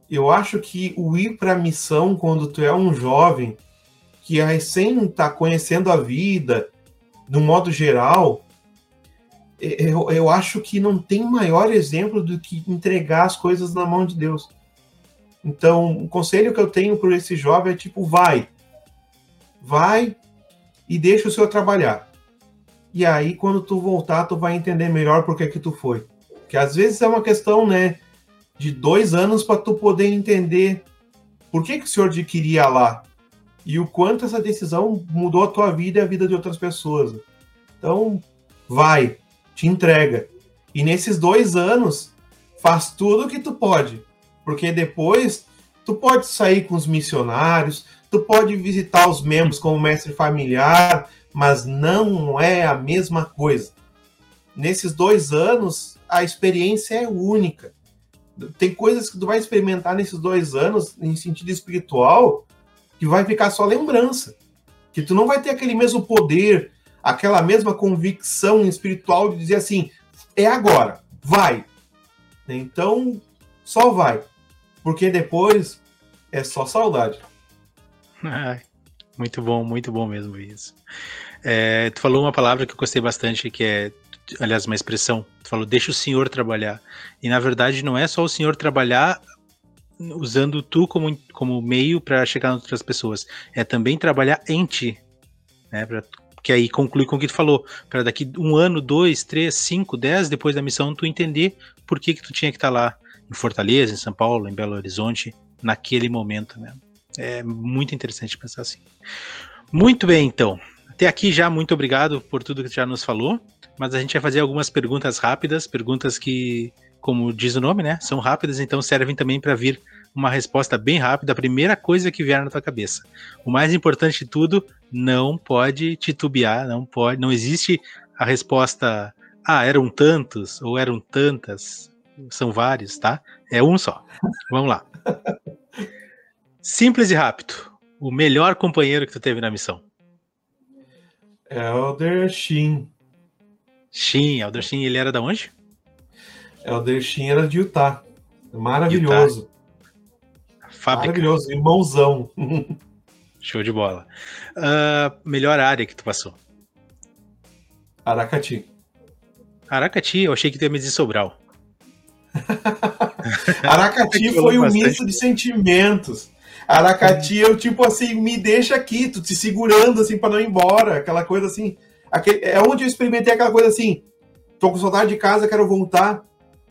Eu acho que o ir para a missão quando tu é um jovem que recém está conhecendo a vida, no modo geral, eu, eu acho que não tem maior exemplo do que entregar as coisas na mão de Deus. Então, o conselho que eu tenho para esse jovem é tipo, vai, vai e deixa o Senhor trabalhar. E aí, quando tu voltar, tu vai entender melhor por que que tu foi. Que às vezes é uma questão, né, de dois anos para tu poder entender por que que o Senhor te queria lá e o quanto essa decisão mudou a tua vida e a vida de outras pessoas. Então, vai, te entrega. E nesses dois anos, faz tudo o que tu pode. Porque depois, tu pode sair com os missionários, tu pode visitar os membros como mestre familiar, mas não é a mesma coisa. Nesses dois anos, a experiência é única. Tem coisas que tu vai experimentar nesses dois anos, em sentido espiritual, que vai ficar só lembrança. Que tu não vai ter aquele mesmo poder, aquela mesma convicção espiritual de dizer assim: é agora, vai. Então, só vai. Porque depois é só saudade. Ai, muito bom, muito bom mesmo isso. É, tu falou uma palavra que eu gostei bastante, que é, aliás, uma expressão. Tu falou, deixa o senhor trabalhar. E na verdade não é só o senhor trabalhar usando tu como, como meio para chegar em outras pessoas. É também trabalhar em ti. Né, pra que aí conclui com o que tu falou, para daqui um ano, dois, três, cinco, dez depois da missão, tu entender por que que tu tinha que estar tá lá em Fortaleza, em São Paulo, em Belo Horizonte, naquele momento, né? É muito interessante pensar assim. Muito bem, então. Até aqui já, muito obrigado por tudo que tu já nos falou, mas a gente vai fazer algumas perguntas rápidas, perguntas que, como diz o nome, né, são rápidas, então servem também para vir uma resposta bem rápida, a primeira coisa que vier na tua cabeça. O mais importante de tudo, não pode titubear, não pode, não existe a resposta, ah, eram tantos ou eram tantas, são vários, tá? É um só. Vamos lá. Simples e rápido. O melhor companheiro que tu teve na missão. Elder Shin. Shin, Elder Shin, ele era da onde? Elder Shin era de Utah. Maravilhoso. Utah. Fábrica. Maravilhoso, irmãozão. Show de bola. Uh, melhor área que tu passou? Aracati. Aracati, eu achei que tu ia me dizer Sobral. Aracati foi um misto de sentimentos. Aracati, eu tipo assim, me deixa aqui, tu te segurando assim para não ir embora, aquela coisa assim. Aquele, é onde eu experimentei aquela coisa assim, tô com saudade de casa, quero voltar,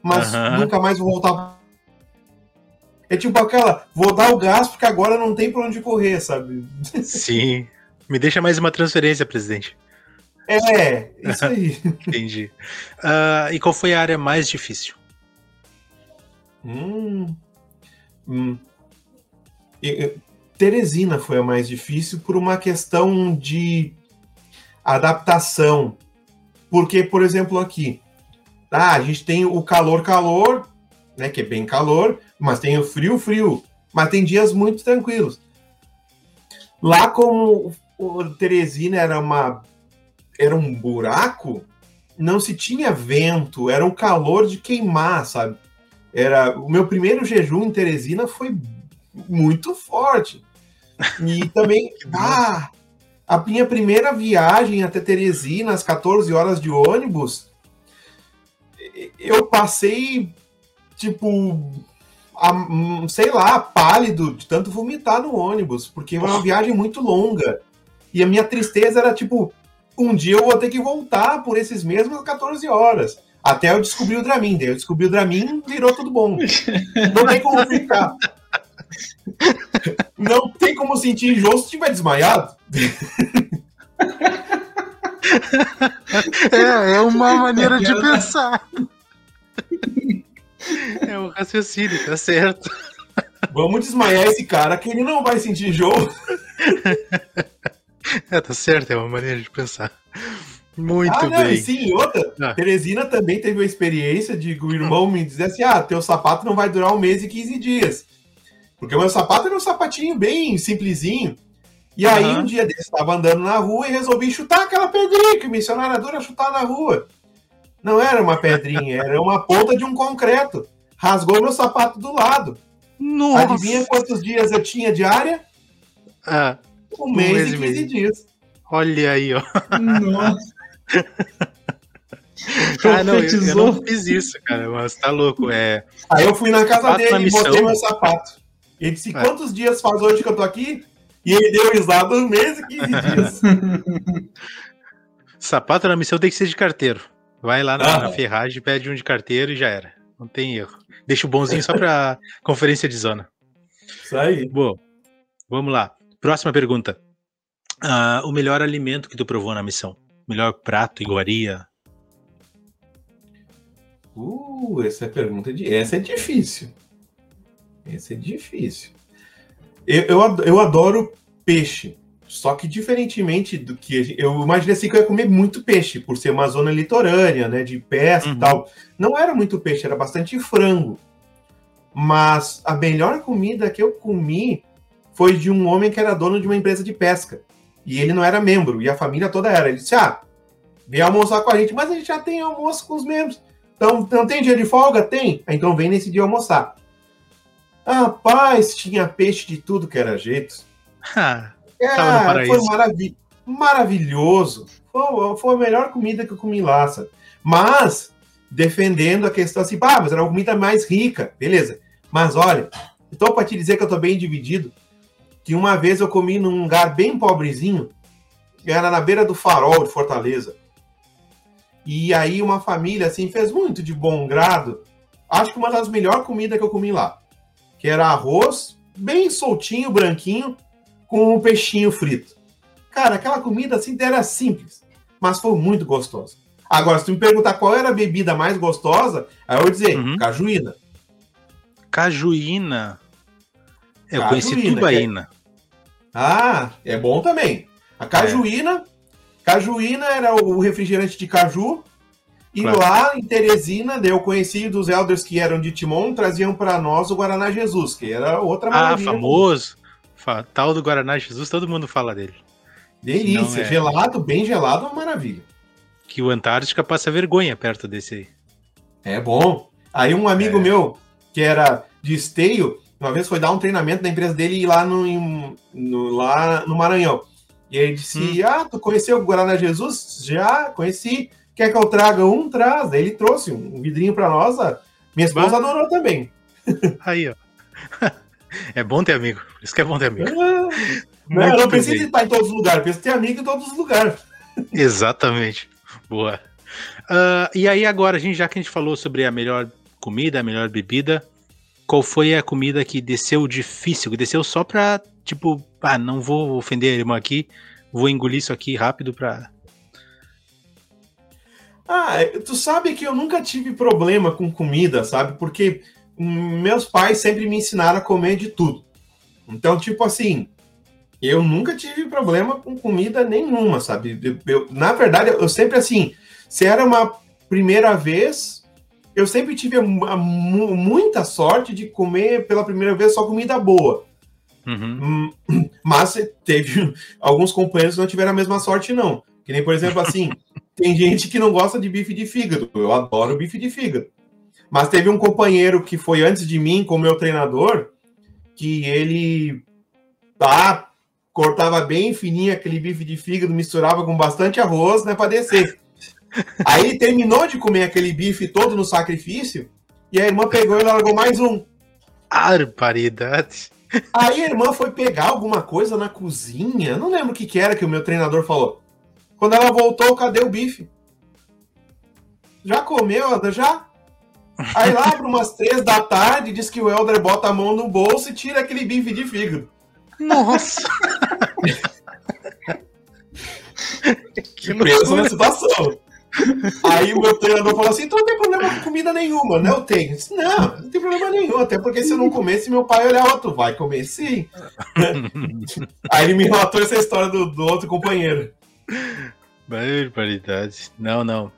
mas nunca mais vou voltar é tipo aquela, vou dar o gás porque agora não tem pra onde correr, sabe? Sim. Me deixa mais uma transferência, presidente. É, isso aí. Entendi. Uh, e qual foi a área mais difícil? Hum, hum. Teresina foi a mais difícil por uma questão de adaptação. Porque, por exemplo, aqui, ah, a gente tem o calor-calor, né, que é bem calor, mas tem o frio-frio, mas tem dias muito tranquilos. Lá, como o Teresina era uma era um buraco, não se tinha vento, era um calor de queimar, sabe? Era o meu primeiro jejum em Teresina foi muito forte. E também, ah, a minha primeira viagem até Teresina, às 14 horas de ônibus, eu passei, tipo, a, sei lá, pálido, de tanto vomitar no ônibus, porque era uma viagem muito longa. E a minha tristeza era, tipo, um dia eu vou ter que voltar por esses mesmos 14 horas. Até eu descobri o Dramin. Daí eu descobri o Dramin, virou tudo bom. Não tem como ficar. Não tem como sentir enjoo se estiver desmaiado. É, é uma maneira de pensar. É o um raciocínio, tá certo. Vamos desmaiar esse cara que ele não vai sentir enjoo. É, tá certo, é uma maneira de pensar. Muito ah, não, bem. E sim, outra. Ah. Teresina também teve a experiência de o irmão me dizer assim: ah, teu sapato não vai durar um mês e 15 dias. Porque o meu sapato era um sapatinho bem simplesinho. E aí, uhum. um dia desse, estava andando na rua e resolvi chutar aquela pedrinha que o missionário adora chutar na rua. Não era uma pedrinha, era uma ponta de um concreto. Rasgou meu sapato do lado. Nossa. Adivinha quantos dias eu tinha de área? Ah, um, um mês, mês, e 15 mês. dias. Olha aí, ó. Nossa. ah, não, eu, eu, não fiz isso, cara, mas tá louco. É... Aí eu fui na casa dele e botei meu sapato. Ele disse: é. Quantos dias faz hoje que eu tô aqui? E ele deu risada um mês e 15 dias. Sapato na missão tem que ser de carteiro. Vai lá na, ah. na ferragem, pede um de carteiro e já era. Não tem erro. Deixa o bonzinho só pra conferência de zona. Isso aí. Bom, vamos lá. Próxima pergunta. Uh, o melhor alimento que tu provou na missão? Melhor prato, iguaria? Uh, essa é pergunta de. Essa é difícil. Essa é difícil. Eu, eu, eu adoro peixe. Só que diferentemente do que eu imaginei assim que eu ia comer muito peixe, por ser uma zona litorânea, né, de pesca uhum. e tal. Não era muito peixe, era bastante frango. Mas a melhor comida que eu comi foi de um homem que era dono de uma empresa de pesca. E ele não era membro, e a família toda era. Ele disse: Ah, vem almoçar com a gente, mas a gente já tem almoço com os membros. Então, não tem dia de folga? Tem. Então vem nesse dia almoçar. Rapaz, tinha peixe de tudo que era jeito. é, foi marav maravilhoso. Foi, foi, a melhor comida que eu comi lá, sabe? Mas, defendendo a questão assim, ah, mas era uma comida mais rica, beleza. Mas olha, então para te dizer que eu tô bem dividido, que uma vez eu comi num lugar bem pobrezinho, era na beira do farol de Fortaleza. E aí uma família assim fez muito de bom grado. Acho que uma das melhores comidas que eu comi lá que era arroz, bem soltinho, branquinho, com um peixinho frito. Cara, aquela comida assim era simples, mas foi muito gostosa. Agora, se tu me perguntar qual era a bebida mais gostosa, aí eu vou dizer uhum. cajuína. Cajuína? Eu cajuína, conheci tubaína. É... Ah, é bom também. A cajuína, é. cajuína era o refrigerante de caju e claro. lá em Teresina, eu conheci dos elders que eram de Timon, traziam para nós o Guaraná Jesus, que era outra ah, maravilha. Ah, famoso. Tal do Guaraná Jesus, todo mundo fala dele. Delícia, é... gelado, bem gelado, uma maravilha. Que o Antártica passa vergonha perto desse aí. É bom. Aí um amigo é. meu, que era de esteio, uma vez foi dar um treinamento na empresa dele lá no, no lá no Maranhão. E ele disse: hum. Ah, tu conheceu o Guaraná Jesus? Já, conheci. Quer que eu traga um? Traz. Ele trouxe um vidrinho para nós. Minha esposa adorou também. Aí, ó. É bom ter amigo. Por isso que é bom ter amigo. Ah, não, não precisa estar em todos os lugares, precisa ter amigo em todos os lugares. Exatamente. Boa. Uh, e aí, agora, a gente, já que a gente falou sobre a melhor comida, a melhor bebida, qual foi a comida que desceu difícil? Que desceu só pra, tipo, ah, não vou ofender a irmã aqui, vou engolir isso aqui rápido pra, Ah, tu sabe que eu nunca tive problema com comida, sabe? Porque meus pais sempre me ensinaram a comer de tudo. Então, tipo assim, eu nunca tive problema com comida nenhuma, sabe? Eu, eu, na verdade, eu sempre assim, se era uma primeira vez, eu sempre tive muita sorte de comer pela primeira vez só comida boa. Uhum. Hum, mas teve alguns companheiros que não tiveram a mesma sorte, não. Que nem, por exemplo, assim, tem gente que não gosta de bife de fígado. Eu adoro bife de fígado. Mas teve um companheiro que foi antes de mim, como meu treinador, que ele ah, cortava bem fininho aquele bife de fígado, misturava com bastante arroz, né, para descer. Aí ele terminou de comer aquele bife todo no sacrifício, e a irmã pegou e largou mais um. Barbaridade. Aí a irmã foi pegar alguma coisa na cozinha, não lembro o que, que era que o meu treinador falou. Quando ela voltou, cadê o bife? Já comeu? Já? Aí lá para umas três da tarde, diz que o Helder bota a mão no bolso e tira aquele bife de fígado. Nossa! que peso na situação. Aí o meu treinador falou assim: então não tem problema com comida nenhuma, né? Eu tenho. Disse, não, não tem problema nenhum, até porque se eu não comesse, meu pai olhava, tu vai comer sim. Aí ele me relatou essa história do, do outro companheiro. Barbaridade. Não, não.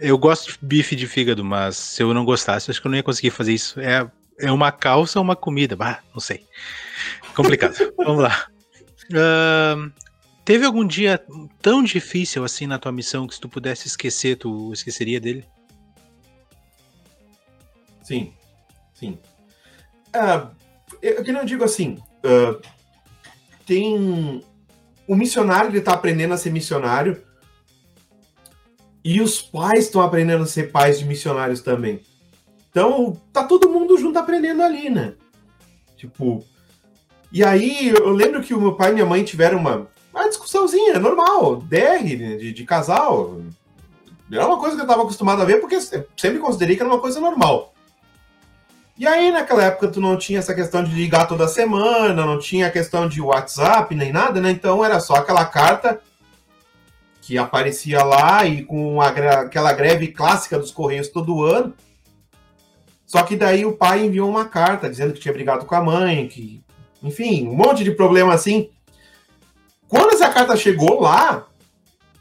Eu gosto de bife de fígado, mas se eu não gostasse, acho que eu não ia conseguir fazer isso. É, é uma calça ou uma comida? Bah, não sei. Complicado. Vamos lá. Uh, teve algum dia tão difícil assim na tua missão que se tu pudesse esquecer, tu esqueceria dele? Sim, sim. Uh, eu que não digo assim. Uh, tem o missionário ele está aprendendo a ser missionário e os pais estão aprendendo a ser pais de missionários também. Então, tá todo mundo junto aprendendo ali, né? Tipo. E aí, eu lembro que o meu pai e minha mãe tiveram uma, uma discussãozinha, normal, DR, né, de, de casal. Era uma coisa que eu estava acostumado a ver, porque sempre considerei que era uma coisa normal. E aí, naquela época, tu não tinha essa questão de ligar toda semana, não tinha a questão de WhatsApp, nem nada, né? Então era só aquela carta que aparecia lá e com aquela greve clássica dos Correios todo ano. Só que daí o pai enviou uma carta dizendo que tinha brigado com a mãe, que. Enfim, um monte de problema assim. Quando essa carta chegou lá,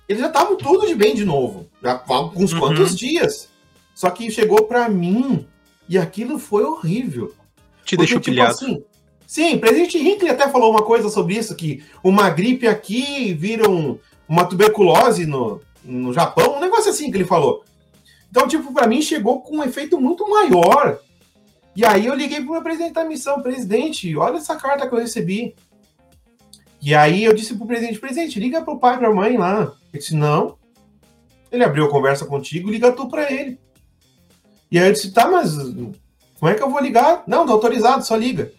eles já estavam tudo de bem de novo. Já há uns uhum. quantos dias. Só que chegou para mim e aquilo foi horrível. Te deixou tipo, pilhado. Assim, sim, presidente Hinckley até falou uma coisa sobre isso, que uma gripe aqui vira um, uma tuberculose no, no Japão, um negócio assim que ele falou. Então, tipo, para mim chegou com um efeito muito maior. E aí eu liguei pro meu presidente da missão, presidente, olha essa carta que eu recebi. E aí eu disse pro presidente, presidente, liga pro pai, pra mãe lá. Ele disse, não. Ele abriu a conversa contigo, liga tu pra ele. E aí eu disse, tá, mas como é que eu vou ligar? Não, tá autorizado, só liga.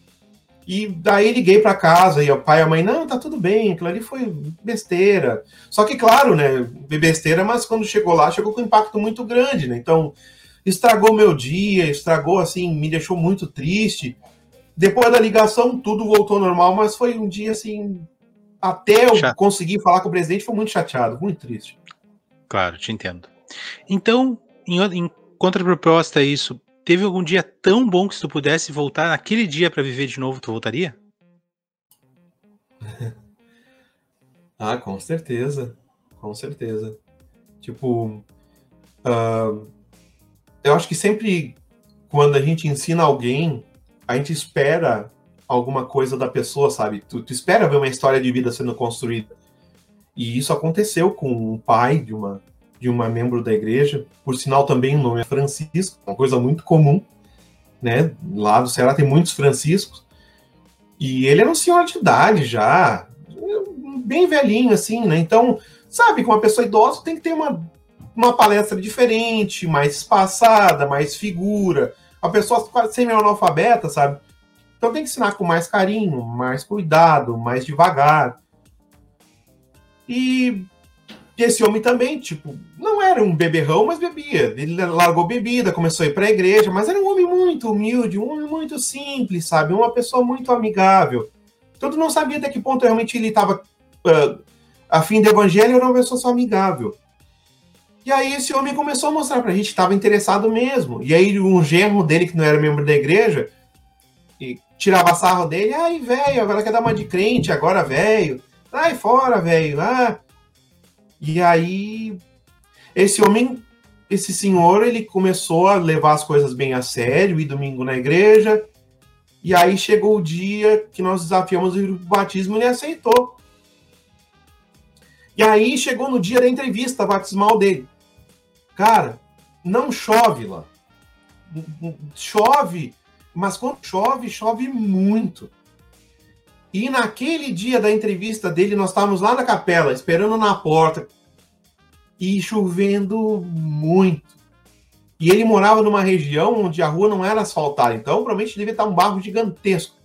E daí liguei para casa e o pai e a mãe, não, tá tudo bem, aquilo ali foi besteira. Só que, claro, né, besteira, mas quando chegou lá, chegou com um impacto muito grande, né? Então, estragou meu dia, estragou, assim, me deixou muito triste. Depois da ligação, tudo voltou ao normal, mas foi um dia, assim, até eu Chato. conseguir falar com o presidente, foi muito chateado, muito triste. Claro, te entendo. Então, em, em contraproposta a isso, teve algum dia tão bom que se tu pudesse voltar naquele dia para viver de novo, tu voltaria? ah, com certeza. Com certeza. Tipo, uh, eu acho que sempre quando a gente ensina alguém, a gente espera alguma coisa da pessoa, sabe? Tu, tu espera ver uma história de vida sendo construída. E isso aconteceu com um pai de uma de uma membro da igreja, por sinal também o nome é Francisco, uma coisa muito comum, né? Lá do Ceará tem muitos Franciscos, e ele era um senhor de idade já, bem velhinho assim, né? Então, sabe, com uma pessoa idosa tem que ter uma, uma palestra diferente, mais espaçada, mais figura. A pessoa semi-analfabeta, sabe? Então tem que ensinar com mais carinho, mais cuidado, mais devagar. E e esse homem também, tipo, não era um beberrão, mas bebia. Ele largou bebida, começou a ir para a igreja, mas era um homem muito humilde, um homem muito simples, sabe? Uma pessoa muito amigável. Todo não sabia até que ponto realmente ele estava uh, a fim do evangelho, era uma pessoa só amigável. E aí esse homem começou a mostrar pra gente que estava interessado mesmo. E aí um genro dele, que não era membro da igreja, e tirava sarro dele, ai, velho, agora quer dar uma de crente, agora, velho. Sai fora, velho. Ah. E aí esse homem, esse senhor, ele começou a levar as coisas bem a sério, ir domingo na igreja. E aí chegou o dia que nós desafiamos o batismo e ele aceitou. E aí chegou no dia da entrevista batismal dele. Cara, não chove lá. Chove, mas quando chove, chove muito. E naquele dia da entrevista dele, nós estávamos lá na capela, esperando na porta, e chovendo muito. E ele morava numa região onde a rua não era asfaltada, então provavelmente devia estar um barro gigantesco.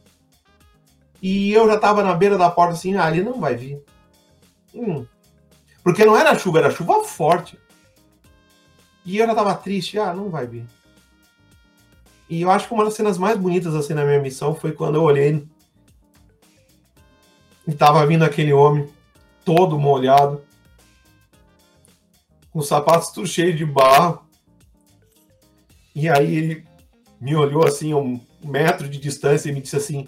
E eu já estava na beira da porta assim, ah, ali não vai vir. Hum, porque não era chuva, era chuva forte. E eu já tava triste, ah, não vai vir. E eu acho que uma das cenas mais bonitas assim na minha missão foi quando eu olhei e tava vindo aquele homem todo molhado, com os sapatos tudo cheio de barro. E aí ele me olhou assim um metro de distância e me disse assim: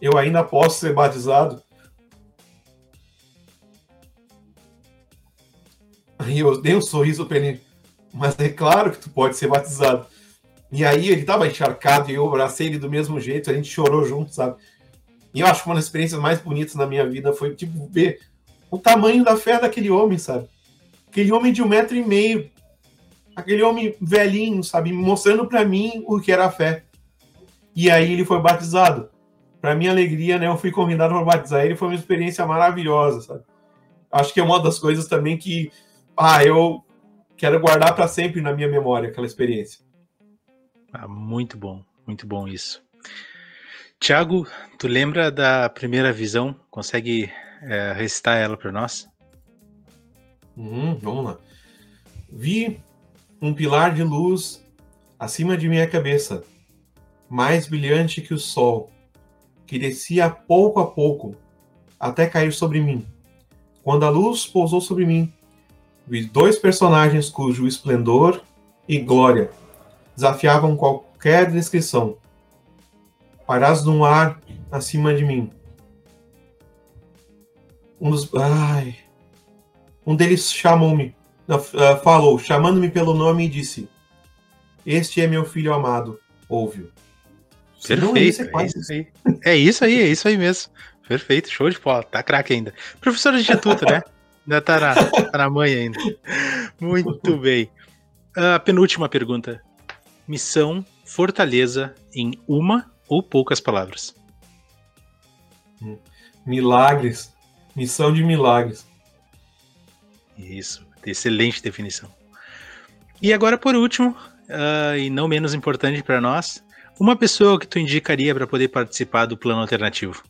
Eu ainda posso ser batizado? Aí eu dei um sorriso para ele, mas é claro que tu pode ser batizado. E aí ele tava encharcado e eu abracei ele do mesmo jeito, a gente chorou junto, sabe? E eu acho que uma das experiências mais bonitas na minha vida foi, tipo, ver o tamanho da fé daquele homem, sabe? Aquele homem de um metro e meio, aquele homem velhinho, sabe? Mostrando para mim o que era a fé. E aí ele foi batizado. Para minha alegria, né? Eu fui convidado para batizar ele, foi uma experiência maravilhosa, sabe? Acho que é uma das coisas também que ah, eu quero guardar para sempre na minha memória aquela experiência. Ah, muito bom, muito bom isso. Tiago, tu lembra da primeira visão? Consegue é, recitar ela para nós? Hum, vamos lá. Vi um pilar de luz acima de minha cabeça, mais brilhante que o sol, que descia pouco a pouco até cair sobre mim. Quando a luz pousou sobre mim, Vi dois personagens cujo esplendor e glória desafiavam qualquer descrição. Parás num ar acima de mim. Um dos. Ai. Um deles chamou-me. Uh, falou, chamando-me pelo nome, e disse: Este é meu filho amado. Ouve-o. Perfeito. É, é, isso aí. é isso aí, é isso aí mesmo. Perfeito, show de bola. Tá craque ainda. Professor de instituto, né? Ainda tá na, tá na mãe ainda. Muito bem. A penúltima pergunta. Missão Fortaleza em uma ou poucas palavras. Milagres. Missão de milagres. Isso. Excelente definição. E agora, por último, uh, e não menos importante para nós, uma pessoa que tu indicaria para poder participar do plano alternativo.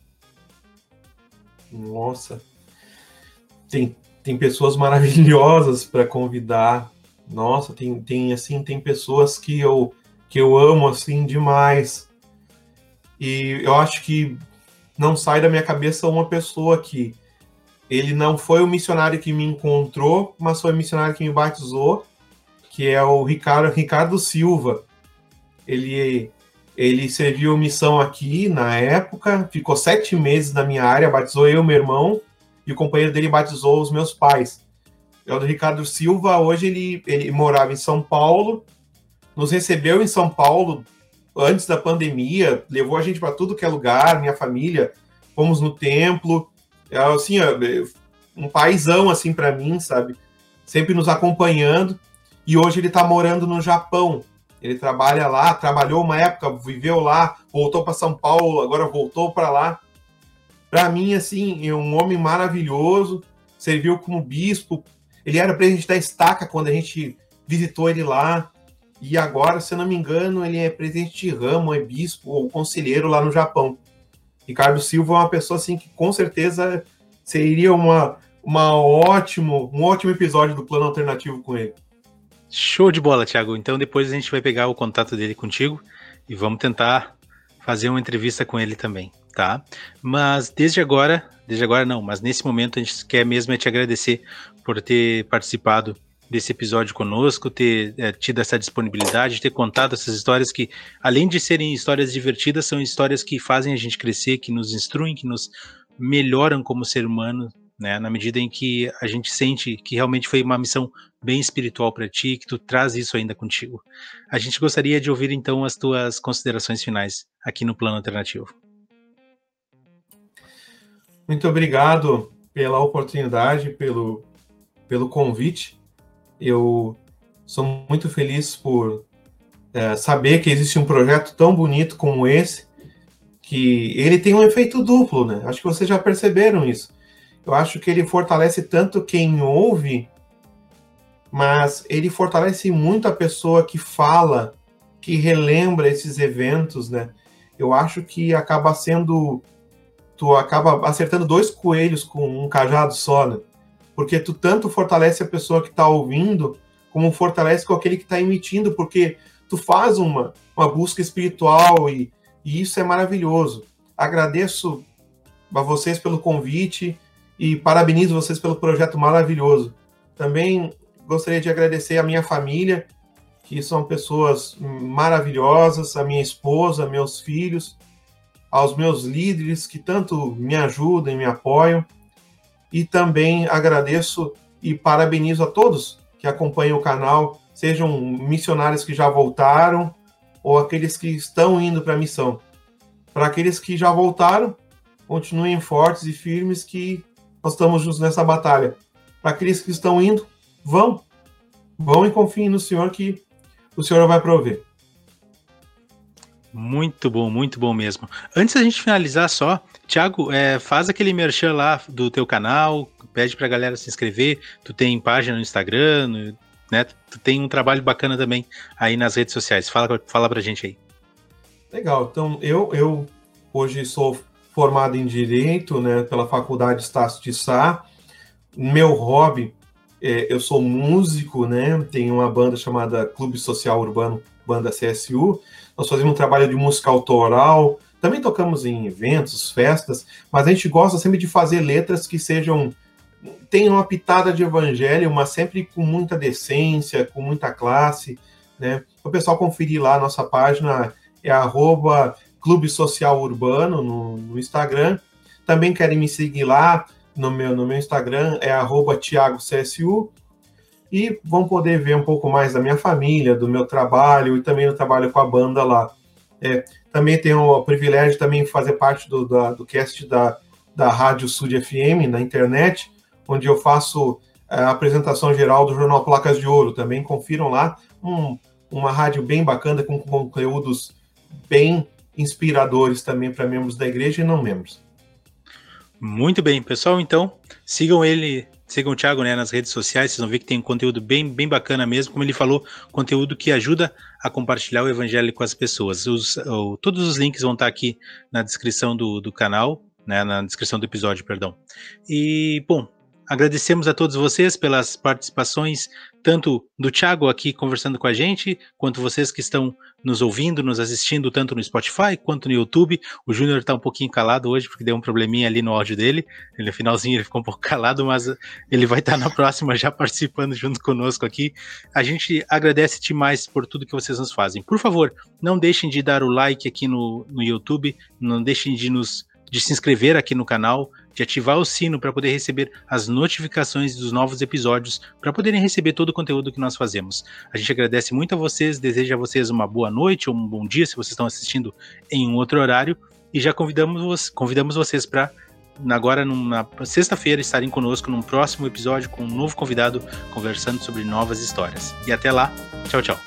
Nossa, tem tem pessoas maravilhosas para convidar. Nossa, tem, tem assim, tem pessoas que eu que eu amo assim demais. E eu acho que não sai da minha cabeça uma pessoa que ele não foi o missionário que me encontrou, mas foi o missionário que me batizou, que é o Ricardo, Ricardo Silva. Ele ele serviu missão aqui na época, ficou sete meses na minha área, batizou eu, meu irmão, e o companheiro dele batizou os meus pais. É o do Ricardo Silva, hoje ele, ele morava em São Paulo, nos recebeu em São Paulo antes da pandemia, levou a gente para tudo que é lugar, minha família, fomos no templo, é, assim, um paizão assim para mim, sabe? Sempre nos acompanhando. E hoje ele está morando no Japão. Ele trabalha lá, trabalhou uma época, viveu lá, voltou para São Paulo, agora voltou para lá. Para mim, assim, é um homem maravilhoso, serviu como bispo. Ele era presidente da Estaca quando a gente visitou ele lá. E agora, se eu não me engano, ele é presidente de ramo, é bispo ou conselheiro lá no Japão. Ricardo Silva é uma pessoa assim que com certeza seria uma, uma ótimo, um ótimo episódio do plano alternativo com ele. Show de bola, Thiago. Então depois a gente vai pegar o contato dele contigo e vamos tentar fazer uma entrevista com ele também tá? Mas desde agora, desde agora não, mas nesse momento a gente quer mesmo é te agradecer por ter participado desse episódio conosco, ter é, tido essa disponibilidade, ter contado essas histórias que, além de serem histórias divertidas, são histórias que fazem a gente crescer, que nos instruem, que nos melhoram como ser humano, né? Na medida em que a gente sente que realmente foi uma missão bem espiritual para ti, que tu traz isso ainda contigo. A gente gostaria de ouvir então as tuas considerações finais aqui no plano alternativo. Muito obrigado pela oportunidade, pelo, pelo convite. Eu sou muito feliz por é, saber que existe um projeto tão bonito como esse, que ele tem um efeito duplo, né? Acho que vocês já perceberam isso. Eu acho que ele fortalece tanto quem ouve, mas ele fortalece muito a pessoa que fala, que relembra esses eventos, né? Eu acho que acaba sendo tu acaba acertando dois coelhos com um cajado só, né? Porque tu tanto fortalece a pessoa que está ouvindo, como fortalece com aquele que está emitindo, porque tu faz uma, uma busca espiritual e, e isso é maravilhoso. Agradeço a vocês pelo convite e parabenizo vocês pelo projeto maravilhoso. Também gostaria de agradecer a minha família, que são pessoas maravilhosas, a minha esposa, meus filhos, aos meus líderes que tanto me ajudam e me apoiam. E também agradeço e parabenizo a todos que acompanham o canal, sejam missionários que já voltaram ou aqueles que estão indo para a missão. Para aqueles que já voltaram, continuem fortes e firmes que nós estamos juntos nessa batalha. Para aqueles que estão indo, vão. Vão e confiem no Senhor que o Senhor vai prover. Muito bom, muito bom mesmo. Antes da gente finalizar só, Thiago, é, faz aquele merchan lá do teu canal, pede pra galera se inscrever. Tu tem página no Instagram, né? Tu tem um trabalho bacana também aí nas redes sociais. Fala, fala pra gente aí. Legal. Então, eu, eu hoje sou formado em Direito né, pela Faculdade Estácio de Sá. Meu hobby, é, eu sou músico, né? Tenho uma banda chamada Clube Social Urbano, Banda CSU. Nós fazemos um trabalho de música autoral. Também tocamos em eventos, festas, mas a gente gosta sempre de fazer letras que sejam tenham uma pitada de evangelho, mas sempre com muita decência, com muita classe, né? O pessoal conferir lá a nossa página é arroba Clube Social Urbano no, no, Instagram. Também querem me seguir lá no meu, no meu Instagram, é TiagoCSU. E vão poder ver um pouco mais da minha família, do meu trabalho e também do trabalho com a banda lá. É, também tenho o privilégio de também fazer parte do, da, do cast da, da Rádio Sud FM na internet, onde eu faço é, a apresentação geral do jornal Placas de Ouro. Também confiram lá. Um, uma rádio bem bacana, com conteúdos bem inspiradores também para membros da igreja e não membros. Muito bem, pessoal, então sigam ele, sigam o Thiago né, nas redes sociais, vocês vão ver que tem um conteúdo bem, bem bacana mesmo, como ele falou, conteúdo que ajuda a compartilhar o evangelho com as pessoas. Os, o, todos os links vão estar aqui na descrição do, do canal, né, na descrição do episódio, perdão. E, bom, Agradecemos a todos vocês pelas participações, tanto do Thiago aqui conversando com a gente, quanto vocês que estão nos ouvindo, nos assistindo, tanto no Spotify quanto no YouTube. O Júnior está um pouquinho calado hoje, porque deu um probleminha ali no áudio dele. Ele, no finalzinho ele ficou um pouco calado, mas ele vai estar na próxima já participando junto conosco aqui. A gente agradece demais por tudo que vocês nos fazem. Por favor, não deixem de dar o like aqui no, no YouTube, não deixem de nos de se inscrever aqui no canal, de ativar o sino para poder receber as notificações dos novos episódios, para poderem receber todo o conteúdo que nós fazemos. A gente agradece muito a vocês, deseja a vocês uma boa noite ou um bom dia se vocês estão assistindo em um outro horário e já convidamos, convidamos vocês para agora na sexta-feira estarem conosco num próximo episódio com um novo convidado conversando sobre novas histórias. E até lá, tchau, tchau.